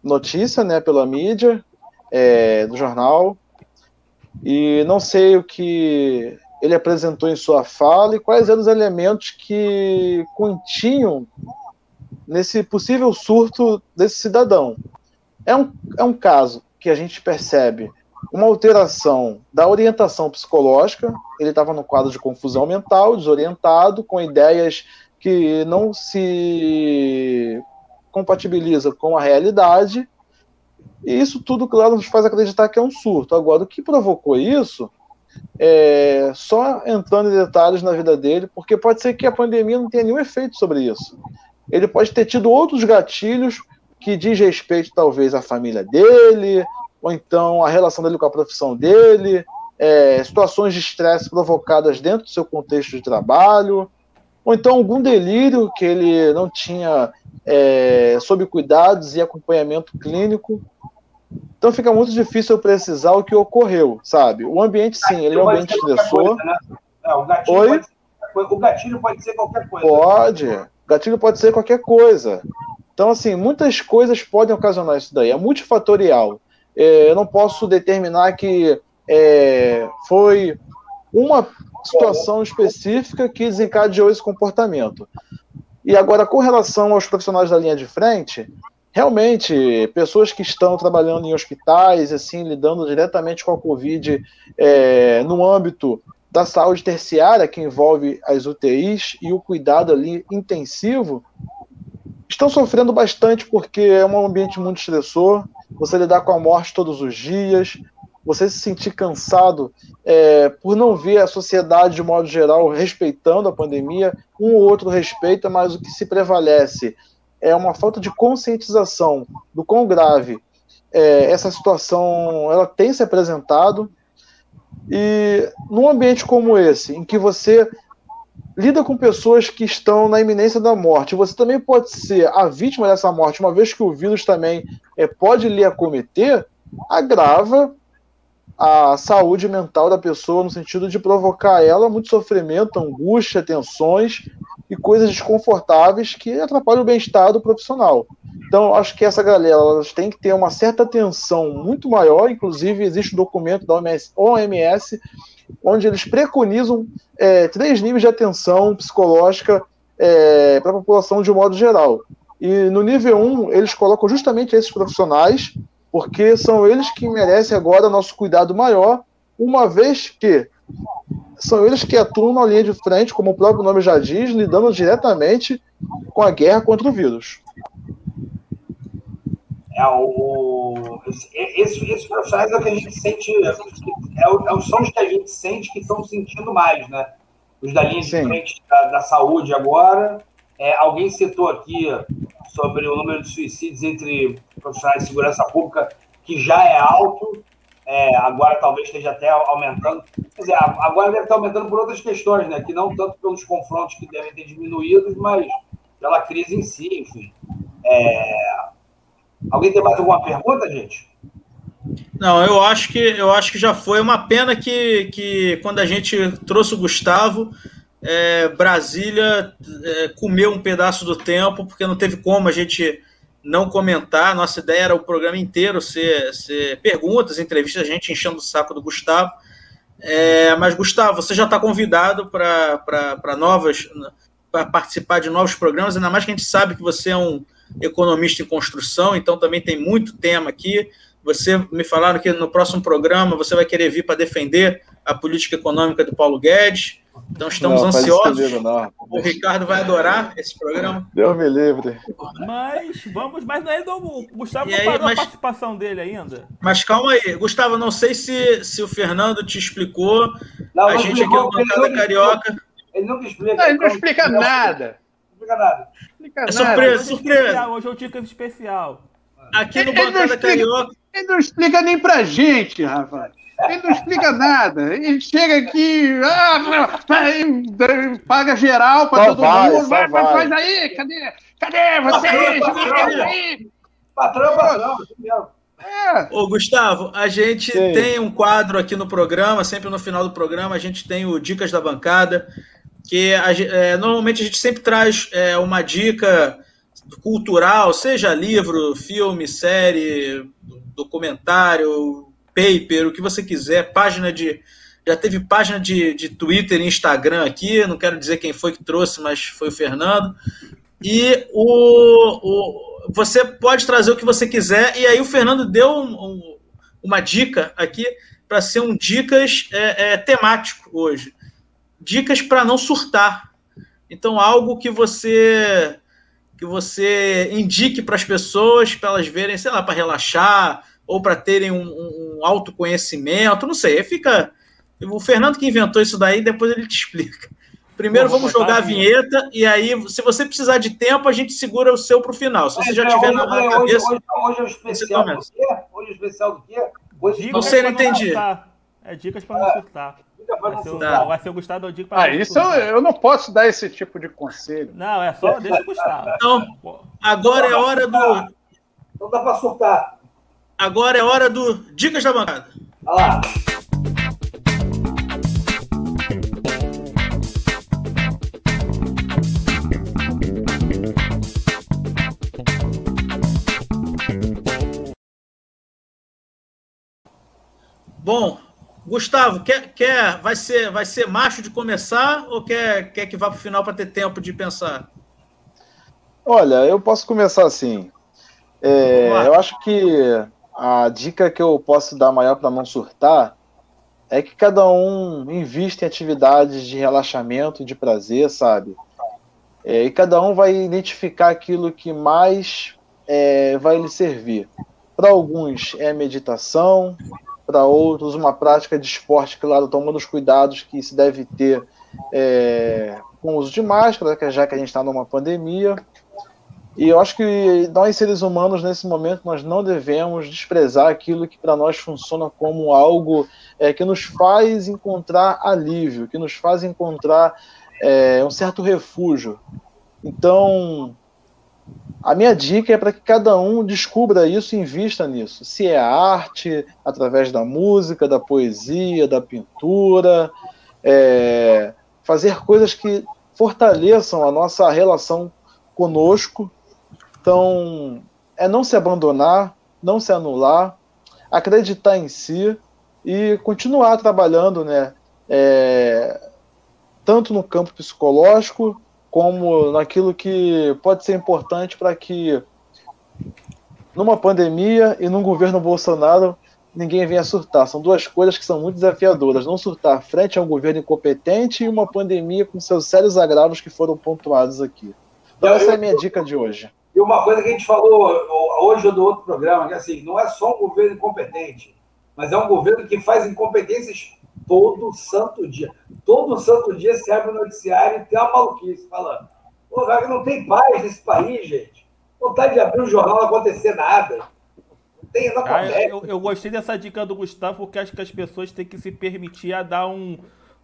notícia, né, pela mídia é, do jornal, e não sei o que ele apresentou em sua fala e quais eram os elementos que continham nesse possível surto desse cidadão. É um, é um caso que a gente percebe uma alteração da orientação psicológica, ele estava no quadro de confusão mental, desorientado, com ideias que não se compatibilizam com a realidade, e isso tudo, claro, nos faz acreditar que é um surto. Agora, o que provocou isso, é, só entrando em detalhes na vida dele, porque pode ser que a pandemia não tenha nenhum efeito sobre isso. Ele pode ter tido outros gatilhos que diz respeito, talvez, à família dele, ou então a relação dele com a profissão dele, é, situações de estresse provocadas dentro do seu contexto de trabalho, ou então algum delírio que ele não tinha é, sob cuidados e acompanhamento clínico. Então fica muito difícil eu precisar o que ocorreu, sabe? O ambiente, sim, ele é um ambiente estressor. Né? o, gatilho Oi? Pode, o gatilho pode ser qualquer coisa. Pode. O gatilho pode ser qualquer coisa. Então, assim, muitas coisas podem ocasionar isso daí. É multifatorial. É, eu não posso determinar que é, foi uma situação específica que desencadeou esse comportamento. E agora, com relação aos profissionais da linha de frente, realmente, pessoas que estão trabalhando em hospitais, assim, lidando diretamente com a Covid é, no âmbito da saúde terciária, que envolve as UTIs e o cuidado ali intensivo, estão sofrendo bastante porque é um ambiente muito estressor, você lidar com a morte todos os dias, você se sentir cansado é, por não ver a sociedade, de modo geral, respeitando a pandemia, um ou outro respeita, mas o que se prevalece é uma falta de conscientização do quão grave é, essa situação ela tem se apresentado. E num ambiente como esse, em que você lida com pessoas que estão na iminência da morte, você também pode ser a vítima dessa morte, uma vez que o vírus também é, pode lhe acometer, agrava a saúde mental da pessoa no sentido de provocar ela muito sofrimento, angústia, tensões e coisas desconfortáveis que atrapalham o bem-estar do profissional. Então, acho que essa galera elas tem que ter uma certa atenção muito maior, inclusive existe um documento da OMS, OMS onde eles preconizam é, três níveis de atenção psicológica é, para a população de um modo geral. E no nível 1, um, eles colocam justamente esses profissionais porque são eles que merecem agora nosso cuidado maior, uma vez que são eles que atuam na linha de frente, como o próprio nome já diz, lidando diretamente com a guerra contra o vírus. É, o, esse, esses profissionais é o que a gente sente, é, é, são os que a gente sente que estão sentindo mais, né? Os da linha de Sim. frente da, da, saúde agora. É, alguém citou aqui sobre o número de suicídios entre profissionais de segurança pública, que já é alto, é, agora talvez esteja até aumentando. Quer dizer, agora deve estar aumentando por outras questões, né? Que não tanto pelos confrontos que devem ter diminuído, mas pela crise em si, enfim. É... Alguém tem mais alguma pergunta, gente? Não, eu acho que eu acho que já foi uma pena que, que quando a gente trouxe o Gustavo, é, Brasília é, comeu um pedaço do tempo, porque não teve como a gente não comentar. Nossa ideia era o programa inteiro ser, ser perguntas, entrevistas, a gente enchendo o saco do Gustavo. É, mas, Gustavo, você já está convidado para novas para participar de novos programas, ainda mais que a gente sabe que você é um economista em construção, então também tem muito tema aqui. Você me falaram que no próximo programa você vai querer vir para defender a política econômica do Paulo Guedes. Então estamos Não, ansiosos. comigo, não. O Ricardo vai adorar esse programa. Deus me livre. Mas vamos, mas ainda o Gustavo E não aí, mas- a participação dele ainda. Mas calma aí, Gustavo, não sei se, se o Fernando te explicou. Não, a não gente aqui explicou, no Bancada ele nunca Carioca. Ele nunca explica. Não, ele não explica nada. Não explica nada. Explica É nada. surpresa, Hoje é surpresa. Hoje é o Dicas especial. Aqui no Ele não Bancada explica. Carioca. Ele não explica nem pra gente, rapaz. Ele não explica nada. Ele chega aqui, ah, paga geral pra Só todo vai, mundo. Vai, vai, vai. faz aí, cadê? Cadê vocês? Patrão, aí? Patrão, patrão. mesmo. É, Ô, Gustavo, a gente Sim. tem um quadro aqui no programa, sempre no final do programa, a gente tem o Dicas da Bancada, que a é, normalmente a gente sempre traz é, uma dica cultural, seja livro, filme, série, documentário, paper, o que você quiser, página de. Já teve página de, de Twitter e Instagram aqui, não quero dizer quem foi que trouxe, mas foi o Fernando. E o, o- você pode trazer o que você quiser. E aí o Fernando deu um- um- uma dica aqui para ser um dicas é, é, temático hoje. Dicas para não surtar. Então algo que você que você indique para as pessoas para elas verem, sei lá, para relaxar ou para terem um, um- um autoconhecimento, não sei. Fica o Fernando que inventou isso daí, depois ele te explica. Primeiro vamos jogar a a vinheta e aí, se você precisar de tempo, a gente segura o seu para o final. Se você já É, tiver hoje, na na hoje, cabeça, hoje, hoje é o especial do quê? Hoje é o especial do quê? Hoje Dicas Não sei, pra não entendi. surtar. É dicas pra não surtar. Vai não ser, vai ser o Gustavo dando dica pra Ah, não isso eu, surtar. eu não posso dar esse tipo de conselho. Não, é só deixa o Gustavo. Então, agora é hora do Então dá pra surtar. Agora é hora do dicas da bancada. Olha lá. Bom, Gustavo, quer, quer vai ser vai ser macho de começar ou quer quer que vá para o final para ter tempo de pensar? Olha, eu posso começar assim. É, eu acho que a dica que eu posso dar maior para não surtar é que cada um invista em atividades de relaxamento, de prazer, sabe? É, e cada um vai identificar aquilo que mais é, vai lhe servir. Para alguns é meditação, para outros uma prática de esporte, claro, tomando os cuidados que se deve ter é, com o uso de máscara, já que a gente está numa pandemia. E eu acho que nós, seres humanos, nesse momento, nós não devemos desprezar aquilo que para nós funciona como algo é, que nos faz encontrar alívio, que nos faz encontrar é, um certo refúgio. Então, a minha dica é para que cada um descubra isso e invista nisso. Se é arte, através da música, da poesia, da pintura, é, fazer coisas que fortaleçam a nossa relação conosco. Então, é não se abandonar, não se anular, acreditar em si e continuar trabalhando, né? é, tanto no campo psicológico como naquilo que pode ser importante para que numa pandemia e num governo Bolsonaro ninguém venha surtar. São duas coisas que são muito desafiadoras. Não surtar frente a um governo incompetente e uma pandemia com seus sérios agravos que foram pontuados aqui. Então, essa é a minha dica de hoje. E uma coisa que a gente falou hoje do outro programa, que assim, não é só um governo incompetente, mas é um governo que faz incompetências todo santo dia. Todo santo dia se abre o noticiário e tem uma maluquice falando. Pô, não tem paz nesse país, gente. Vontade de abrir o jornal não acontecer nada. Não tem, não Ah, eu, eu gostei dessa dica do Gustavo, porque acho que as pessoas têm que se permitir a dar um,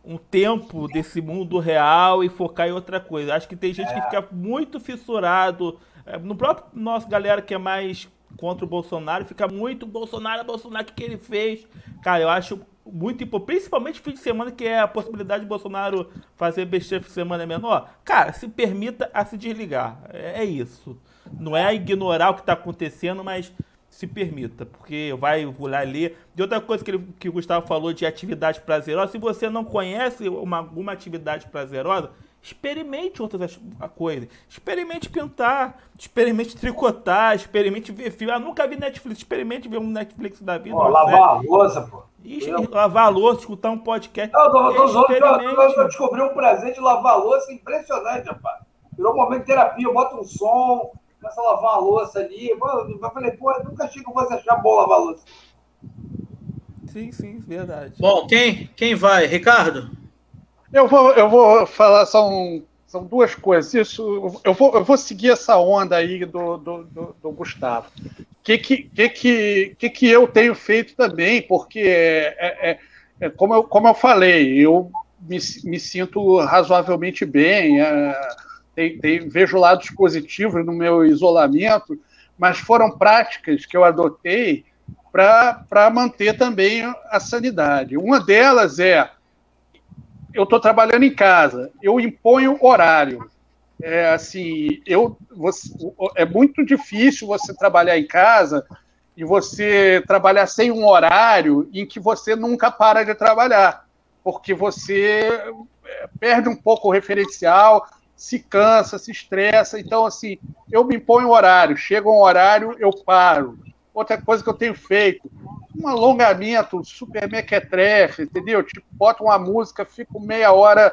um tempo desse mundo real e focar em outra coisa. Acho que tem gente que fica muito fissurado. É, No próprio nosso galera que é mais contra o Bolsonaro, fica muito Bolsonaro, Bolsonaro, o que, que ele fez? Cara, eu acho muito importante, principalmente fim de semana, que é a possibilidade de Bolsonaro fazer besteira fim de semana menor. Cara, se permita a se desligar. É, é isso. Não é ignorar o que está acontecendo, mas se permita, porque vai lá ler. E outra coisa que, ele, que o Gustavo falou de atividade prazerosa, se você não conhece uma, alguma atividade prazerosa, experimente outras coisas. Experimente pintar, experimente tricotar, experimente ver filme. Ah, nunca vi Netflix, experimente ver um Netflix da vida. Pô, lavar a louça, pô. E, lavar a louça, escutar um podcast. Não, tô, tô zoando, eu, eu descobri um prazer de lavar a louça impressionante, rapaz. Virou um momento de terapia, eu boto um som, começo a lavar a louça ali. Eu falei, pô, eu nunca achei que eu fosse achar bom lavar a louça. Sim, sim, verdade. Bom, quem, quem vai? Ricardo? Eu vou, eu vou falar, são, são duas coisas. Isso, eu, vou, eu vou seguir essa onda aí do, do, do, do Gustavo. O que que, que, que, que eu tenho feito também, porque, é, é, é, como, eu, como eu falei, eu me, me sinto razoavelmente bem, é, tem, tem, vejo lados positivos no meu isolamento, mas foram práticas que eu adotei para manter também a sanidade. Uma delas é: eu estou trabalhando em casa, eu imponho horário. É assim, eu você, é muito difícil você trabalhar em casa e você trabalhar sem um horário em que você nunca para de trabalhar, porque você é, perde um pouco o referencial, se cansa, se estressa. Então, assim, eu me imponho horário, chega um horário, eu paro. Outra coisa que eu tenho feito, um alongamento super mequetrefe, entendeu? Tipo, boto uma música, fico meia hora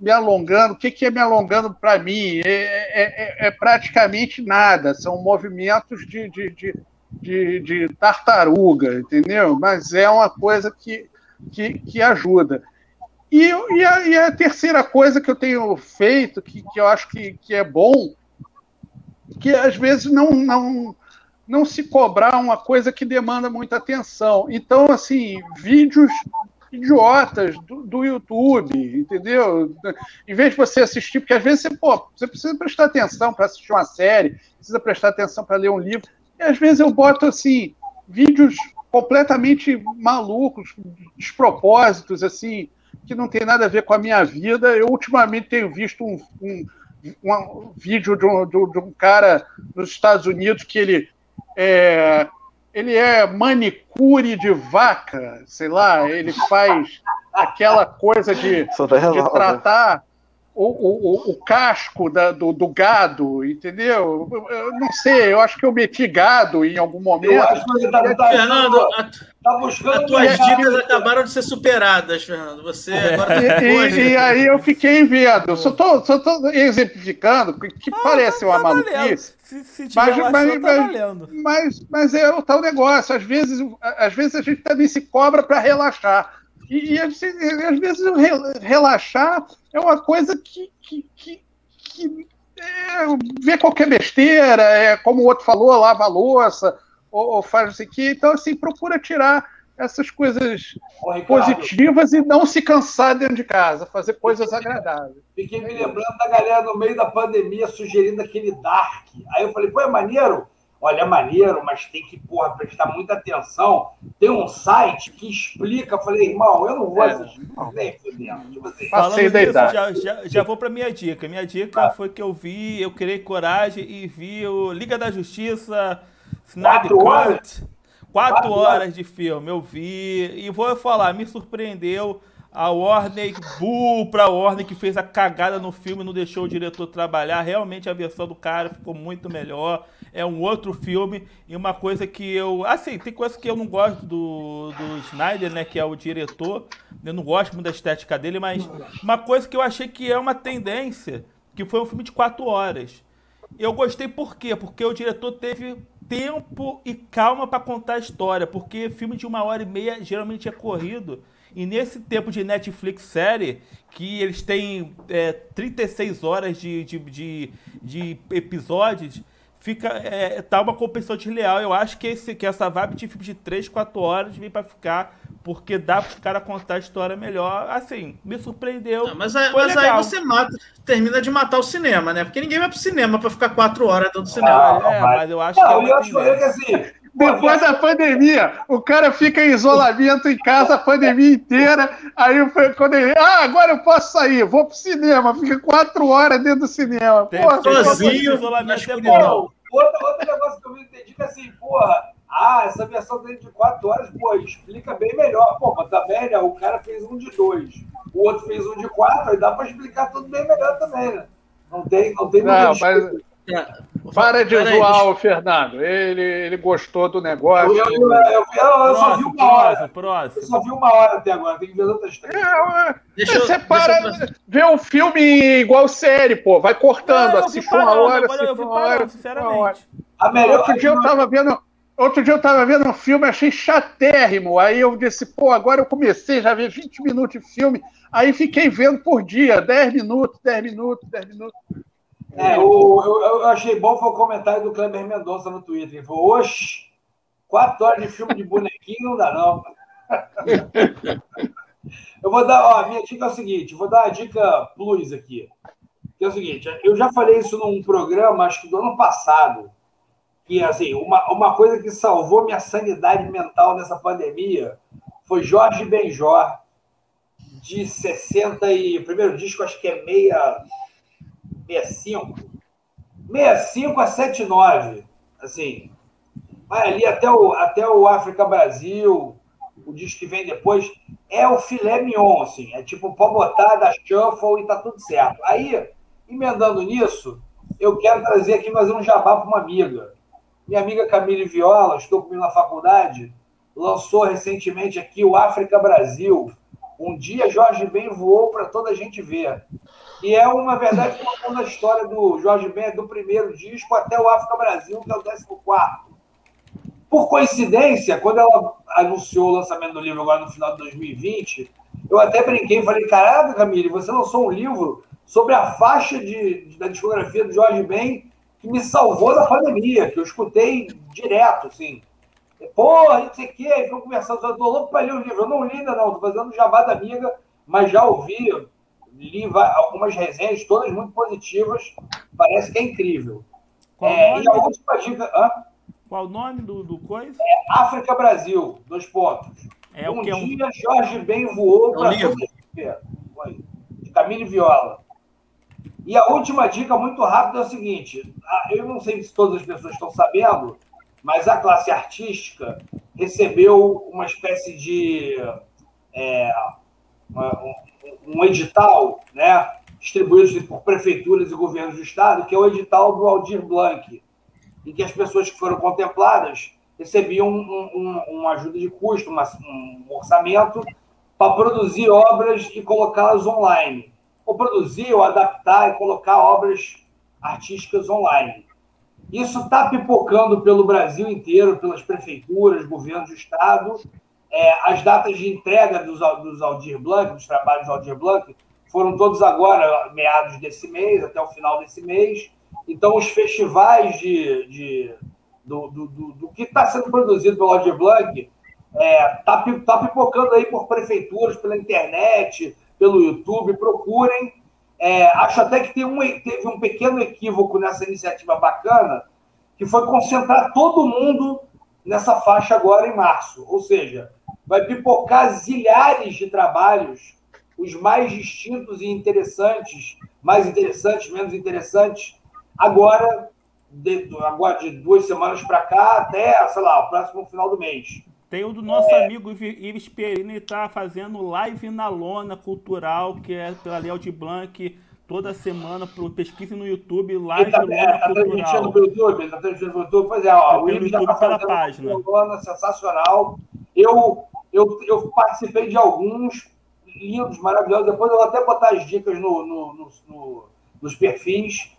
me alongando. O que, que é me alongando para mim? É, é, é, é, praticamente nada. São movimentos de, de, de, de, de tartaruga, entendeu? Mas é uma coisa que, que, que ajuda. E, e, a, e, a, terceira coisa que eu tenho feito, que, que eu acho que, que é bom, que às vezes não, não, não se cobrar uma coisa que demanda muita atenção. Então, assim, vídeos idiotas do, do, YouTube, entendeu? Em vez de você assistir, porque às vezes você, pô, você precisa prestar atenção para assistir uma série, precisa prestar atenção para ler um livro, e às vezes eu boto assim vídeos completamente malucos, despropósitos, assim, que não tem nada a ver com a minha vida. Eu ultimamente tenho visto um, um, um vídeo de um, de um cara nos Estados Unidos que ele é, ele é manicure de vaca, sei lá, ele faz aquela coisa de, de tratar o, o, o casco da, do, do, gado, entendeu? Eu não sei, eu acho que eu meti gado em algum momento. Eu acho que tá, tá, Fernando, a, tá buscando as tuas dicas acabaram de ser superadas, Fernando. Você agora tá e, e, e, aí eu fiquei vendo. Só estou só tô exemplificando, que ah, parece tá uma maluquice. Se, se mas, mas, tá mas, mas, é o tal negócio. Às vezes, às vezes a gente também se cobra para relaxar. E, e, às vezes relaxar é uma coisa que, que, que, que é, vê qualquer besteira, é, como o outro falou, lava a louça, ou, ou faz isso aqui. Então, assim, procura tirar essas coisas Ô, positivas e não se cansar dentro de casa, fazer coisas agradáveis. Fiquei me lembrando da galera no meio da pandemia sugerindo aquele Dark. Aí eu falei, pô, é maneiro? Olha, é maneiro, mas tem que, porra, prestar muita atenção. Tem um site que explica. Eu falei, irmão, eu não vou é. assistir. Nem tipo assim. Falando nisso, já, já, já vou para minha dica. Minha dica ah. foi que eu vi, eu criei coragem e vi o Liga da Justiça, Snyder Cut. Horas? Quatro, Quatro horas, horas de filme, eu vi. E vou falar, me surpreendeu a Warner, bull pra Warner que fez a cagada no filme, não deixou o diretor trabalhar. Realmente a versão do cara ficou muito melhor. É um outro filme e uma coisa que eu. Assim, tem coisa que eu não gosto do, do Snyder, né? Que é o diretor. Eu não gosto muito da estética dele, mas uma coisa que eu achei que é uma tendência, que foi um filme de quatro horas. Eu gostei por quê? Porque o diretor teve tempo e calma para contar a história. Porque filme de uma hora e meia geralmente é corrido. E nesse tempo de Netflix série, que eles têm é, 36 horas de, de, de, de episódios, fica é, tá uma competição desleal. Eu acho que, esse, que essa vibe de filme de 3, 4 horas vem para ficar, porque dá para os caras contar a história melhor. Assim, me surpreendeu. Não, mas, mas aí você mata, termina de matar o cinema, né? Porque ninguém vai pro cinema para ficar 4 horas dentro do cinema. Ah, é, mas eu acho não, que. Eu acho que assim depois da pandemia, o cara fica em isolamento em casa a pandemia inteira. Aí quando ele. Ah, agora eu posso sair, vou pro cinema. Fica quatro horas dentro do cinema. Tem, porra, sozinho, isolamento é bom. Outro, outro negócio que eu me entendi que assim, porra, Ah, essa versão dele de 4 horas, pô, explica bem melhor. Pô, mas também, né? O cara fez um de 2, o outro fez um de 4, aí dá para explicar tudo bem melhor também, né? Não tem, não tem não, mas... Para de zoar o Fernando. Ele, ele gostou do negócio. Eu, eu, eu, eu próximo, só vi uma hora. Próximo. Eu só vi uma hora até agora. Tem que ver outras três. É, deixa você para ver um filme igual série, pô. Vai cortando. assiste uma hora, assiste uma hora. Sinceramente. A melhor, Outro dia eu tava vendo. Outro dia eu tava vendo um filme, achei chatérrimo. Aí eu disse, pô, agora eu comecei já ver 20 minutos de filme. Aí fiquei vendo por dia, 10 minutos, 10 minutos, 10 minutos. É, o, eu, eu, achei bom foi o comentário do Kleber Mendonça no Twitter. Ele falou: Oxe, quatro horas de filme de bonequinho não dá, não. eu vou dar, ó, a minha dica é o seguinte: vou dar a dica plus aqui. Que é o seguinte: eu já falei isso num programa, acho que do ano passado, que assim, uma, uma coisa que salvou minha sanidade mental nessa pandemia foi Jorge Benjor, de 60 e. O primeiro disco, acho que é meia 65. 65 a 79. Assim, vai ali até o, até o África Brasil, o disco que vem depois, é o filé mignon, assim. É tipo, pode botar da shuffle e tá tudo certo. Aí, emendando nisso, eu quero trazer aqui, fazer um jabá para uma amiga. Minha amiga Camille Viola, estou comigo na faculdade, lançou recentemente aqui o África Brasil. Um dia Jorge Ben voou para toda a gente ver. E é uma verdade contando a história do Jorge Ben, do primeiro disco até o África Brasil, que é o 14. Por coincidência, quando ela anunciou o lançamento do livro agora no final de 2020, eu até brinquei e falei: Caraca, Camille, você lançou um livro sobre a faixa de, da discografia do Jorge Ben que me salvou da pandemia, que eu escutei direto, assim. Porra, não sei o quê, ficou conversando, eu tô louco para ler o livro. Eu não li ainda, não, tô fazendo jabá da amiga, mas já ouvi, li algumas resenhas, todas muito positivas. Parece que é incrível. Qual é, e a última dica. Hã? Qual o nome do, do coisa? É África Brasil, dois pontos. É um dia, um... Jorge Ben voou para de Camille Viola. E a última dica, muito rápida, é o seguinte: eu não sei se todas as pessoas estão sabendo, mas a classe artística recebeu uma espécie de. É, uma, um edital, né, distribuído por prefeituras e governos do estado, que é o edital do Aldir Blanc, em que as pessoas que foram contempladas recebiam um, um, uma ajuda de custo, uma, um orçamento para produzir obras e colocá-las online. Ou produzir, ou adaptar e colocar obras artísticas online. Isso está pipocando pelo Brasil inteiro, pelas prefeituras, governos do estado, é, as datas de entrega dos, dos Aldir Blanc, dos trabalhos Aldir Blanc, foram todos agora, meados desse mês, até o final desse mês. Então, os festivais de, de do, do, do, do, que está sendo produzido pelo Aldir Blanc está é, tá, tá pipocando aí por prefeituras, pela internet, pelo YouTube. Procurem. É, acho até que um, teve um pequeno equívoco nessa iniciativa bacana, que foi concentrar todo mundo nessa faixa agora em março. Ou seja, vai pipocar zilhares de trabalhos, os mais distintos e interessantes, mais interessantes, menos interessantes, agora de, agora de duas semanas para cá até, sei lá, o próximo final do mês. Tem um do nosso é... amigo Ives Perini, está fazendo live na lona cultural, que é pela Léo de Blanc, toda semana, pesquisa no YouTube, live tá, lona é, tá cultural. transmitindo pelo YouTube, ele tá transmitindo pelo YouTube, pois é, ó, o Ives já tá fazendo página. lona sensacional. Eu eu, eu participei de alguns lindos, maravilhosos. Depois eu vou até botar as dicas no, no, no, no, nos perfis.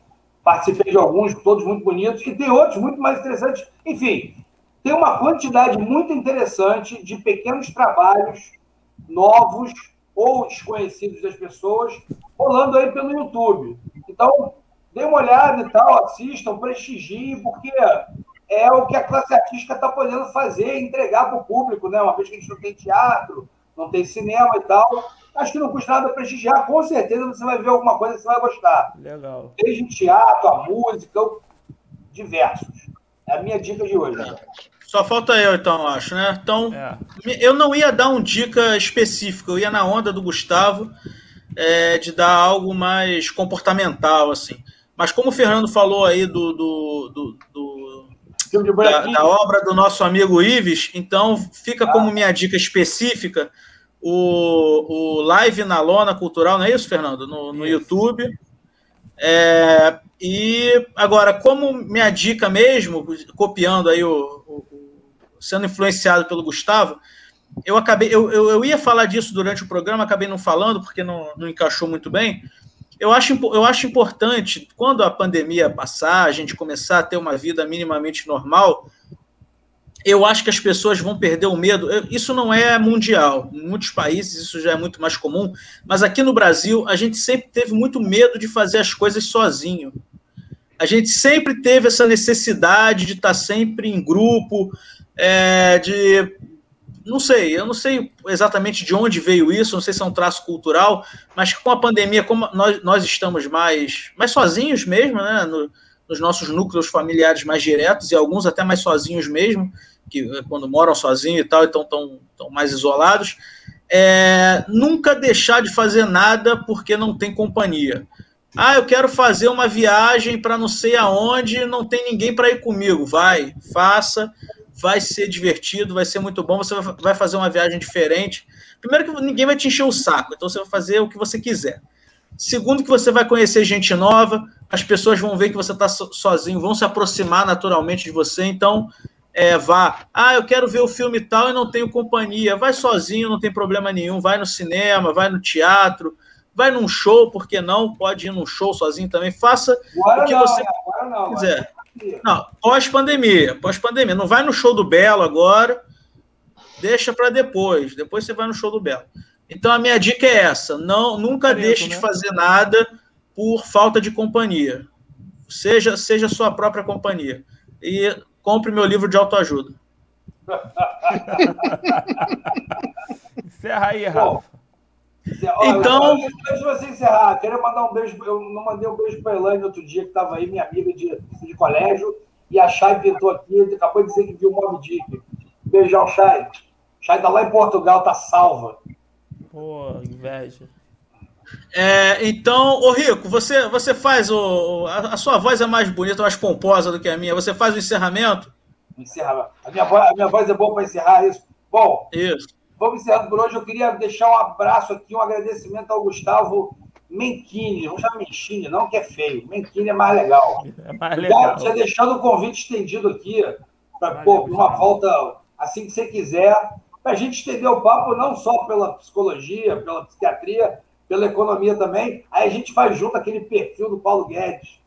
Participei de alguns, todos muito bonitos, e tem outros muito mais interessantes. Enfim, tem uma quantidade muito interessante de pequenos trabalhos novos ou desconhecidos das pessoas rolando aí pelo YouTube. Então, dê uma olhada e tal, assistam, prestigiem, porque é o que a classe artística está podendo fazer, entregar para o público, né? Uma vez que a gente não tem teatro, não tem cinema e tal. Acho que não custa nada prestigiar, com certeza você vai ver alguma coisa que você vai gostar. Legal. Desde teatro, a música, diversos. É a minha dica de hoje. É. Só falta eu, então, acho, né? Então, é. eu não ia dar uma dica específica, eu ia na onda do Gustavo é, de dar algo mais comportamental, assim. Mas como o Fernando falou aí do, do, do, do da, da, obra do nosso amigo Ives. Então, fica como minha dica específica o, o Live na Lona Cultural, não é isso, Fernando? No, no YouTube. É, e agora, como minha dica mesmo, copiando aí o, o sendo influenciado pelo Gustavo, eu acabei, eu, eu, eu, ia falar disso durante o programa, acabei não falando porque não, não encaixou muito bem. Eu acho, eu acho importante, quando a pandemia passar, a gente começar a ter uma vida minimamente normal, eu acho que as pessoas vão perder o medo. Isso não é mundial. Em muitos países isso já é muito mais comum, mas aqui no Brasil a gente sempre teve muito medo de fazer as coisas sozinho. A gente sempre teve essa necessidade de estar sempre em grupo, é, de não sei, eu não sei exatamente de onde veio isso, não sei se é um traço cultural, mas com a pandemia, como nós, nós estamos mais, mais sozinhos mesmo, né, no, nos nossos núcleos familiares mais diretos, e alguns até mais sozinhos mesmo, que eh, quando moram sozinhos e tal, então estão tão mais isolados, é, nunca deixar de fazer nada porque não tem companhia. Ah, eu quero fazer uma viagem para não sei aonde, não tem ninguém para ir comigo. Vai, faça vai ser divertido, vai ser muito bom. Você vai fazer uma viagem diferente. Primeiro, que ninguém vai te encher o saco, então você vai fazer o que você quiser. Segundo, que você vai conhecer gente nova, as pessoas vão ver que você está sozinho, vão se aproximar naturalmente de você. Então, é, vá. Ah, eu quero ver o filme tal e não tenho companhia. Vai sozinho, não tem problema nenhum. Vai no cinema, vai no teatro, vai num show, por que não? Pode ir num show sozinho também. Faça agora o que não, você não, quiser. Não, pós-pandemia, pós-pandemia. Não vai no show do Belo agora, deixa para depois. Depois você vai no show do Belo. Então a minha dica é essa: não, nunca deixe né? de fazer nada por falta de companhia. Seja, seja sua própria companhia. E compre meu livro de autoajuda. Encerra aí, Rafa. Então. Antes de você encerrar, quero mandar um beijo. Eu não mandei um beijo para a Elaine outro dia, que estava aí, minha amiga de, de colégio, e a Chay pintou aqui, acabou de dizer que viu o Mob Dick. Beijão, Chay. Chay tá lá em Portugal, tá salva. Pô, inveja. É, então, ô Rico, você, você faz o. A, a, sua voz é mais bonita, mais pomposa do que a minha. Você faz o encerramento? Encerramento. A minha, voz, a minha voz é boa para encerrar isso. Bom, isso. Vamos encerrando por hoje. Eu queria deixar um abraço aqui, um agradecimento ao Gustavo Menchini. Não chama Menchini, não, que é feio. Menchini é mais legal. É mais legal. Já, já deixando o convite estendido aqui, para uma volta assim que você quiser, para a gente estender o papo não só pela psicologia, pela psiquiatria, pela economia também. Aí a gente faz junto aquele perfil do Paulo Guedes.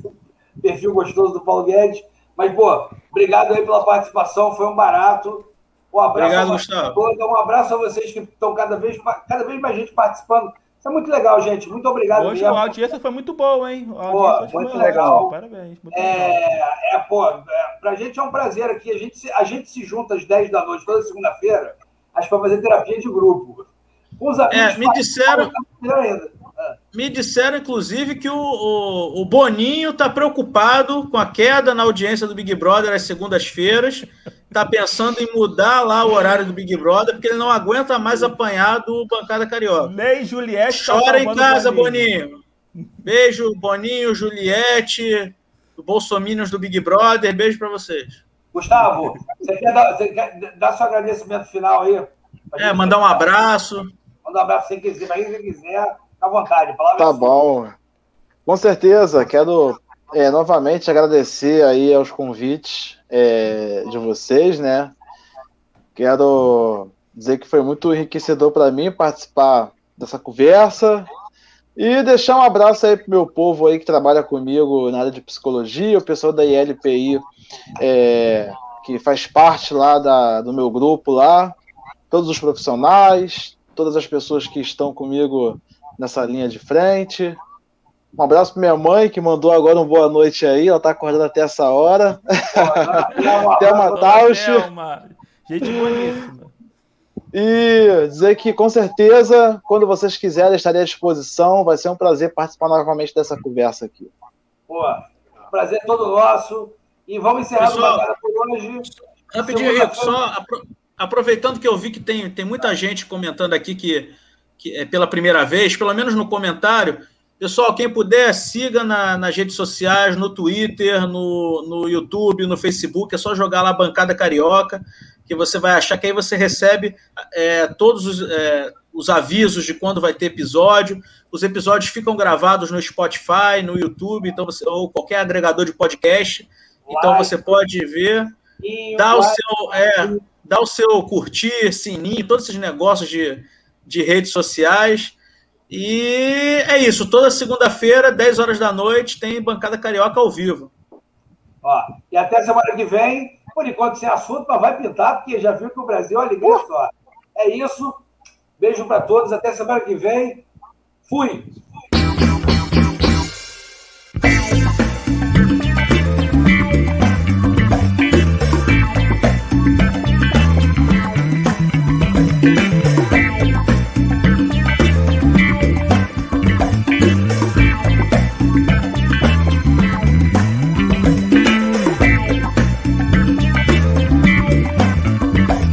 perfil gostoso do Paulo Guedes. Mas, pô, obrigado aí pela participação, foi um barato. Um abraço Obrigado, Gustavo. Um abraço a vocês que estão cada vez, cada vez mais gente participando. Isso é muito legal, gente. Muito obrigado. Hoje mesmo. a audiência foi muito boa, hein? A pô, muito legal. Parabéns. Muito é, legal. é, pô, é, pra gente é um prazer aqui. A gente, a gente se junta às 10 da noite, toda segunda-feira, acho para fazer terapia de grupo. Com os amigos. É, me disseram. Ainda. Me disseram, inclusive, que o, o, o Boninho está preocupado com a queda na audiência do Big Brother às segundas-feiras. Está pensando em mudar lá o horário do Big Brother, porque ele não aguenta mais apanhar do Bancada Carioca. Nem Juliette. Tá Chora tá em casa, Boninho. Boninho. Beijo, Boninho, Juliette, do Bolsominions do Big Brother. Beijo para vocês. Gustavo, você quer, dar, você quer dar seu agradecimento final aí? É, mandar um abraço. Mandar um abraço se quiser, mas se quiser à vontade. Tá bom. Com certeza, quero é, novamente agradecer aí aos convites é, de vocês, né? Quero dizer que foi muito enriquecedor para mim participar dessa conversa e deixar um abraço aí pro meu povo aí que trabalha comigo na área de psicologia, o pessoal da ILPI é, que faz parte lá da, do meu grupo lá, todos os profissionais, todas as pessoas que estão comigo nessa linha de frente. Um abraço para minha mãe, que mandou agora um boa noite aí. Ela está acordando até essa hora. Thelma Tausch. Gente boníssima. E dizer que, com certeza, quando vocês quiserem, estarei à disposição. Vai ser um prazer participar novamente dessa conversa aqui. Pô, prazer é todo nosso. E vamos encerrar Pessoal, por hoje. Rapidinho, Rico, só aproveitando que eu vi que tem, tem muita gente comentando aqui que pela primeira vez, pelo menos no comentário, Pessoal, quem puder, siga na, nas redes sociais, no Twitter, no, no YouTube, no Facebook. É só jogar lá Bancada Carioca, que você vai achar que aí você recebe é, todos os, é, os avisos de quando vai ter episódio. Os episódios ficam gravados no Spotify, no YouTube, então você, ou qualquer agregador de podcast. Então você pode ver, dá o seu, é, dá o seu curtir, sininho, todos esses negócios de, de redes sociais. E é isso. Toda segunda-feira, 10 horas da noite, tem Bancada Carioca ao vivo. Ó, e até semana que vem, por enquanto sem assunto, mas vai pintar, porque já viu que o Brasil é alegria só. É isso. Beijo para todos. Até semana que vem. Fui. Thank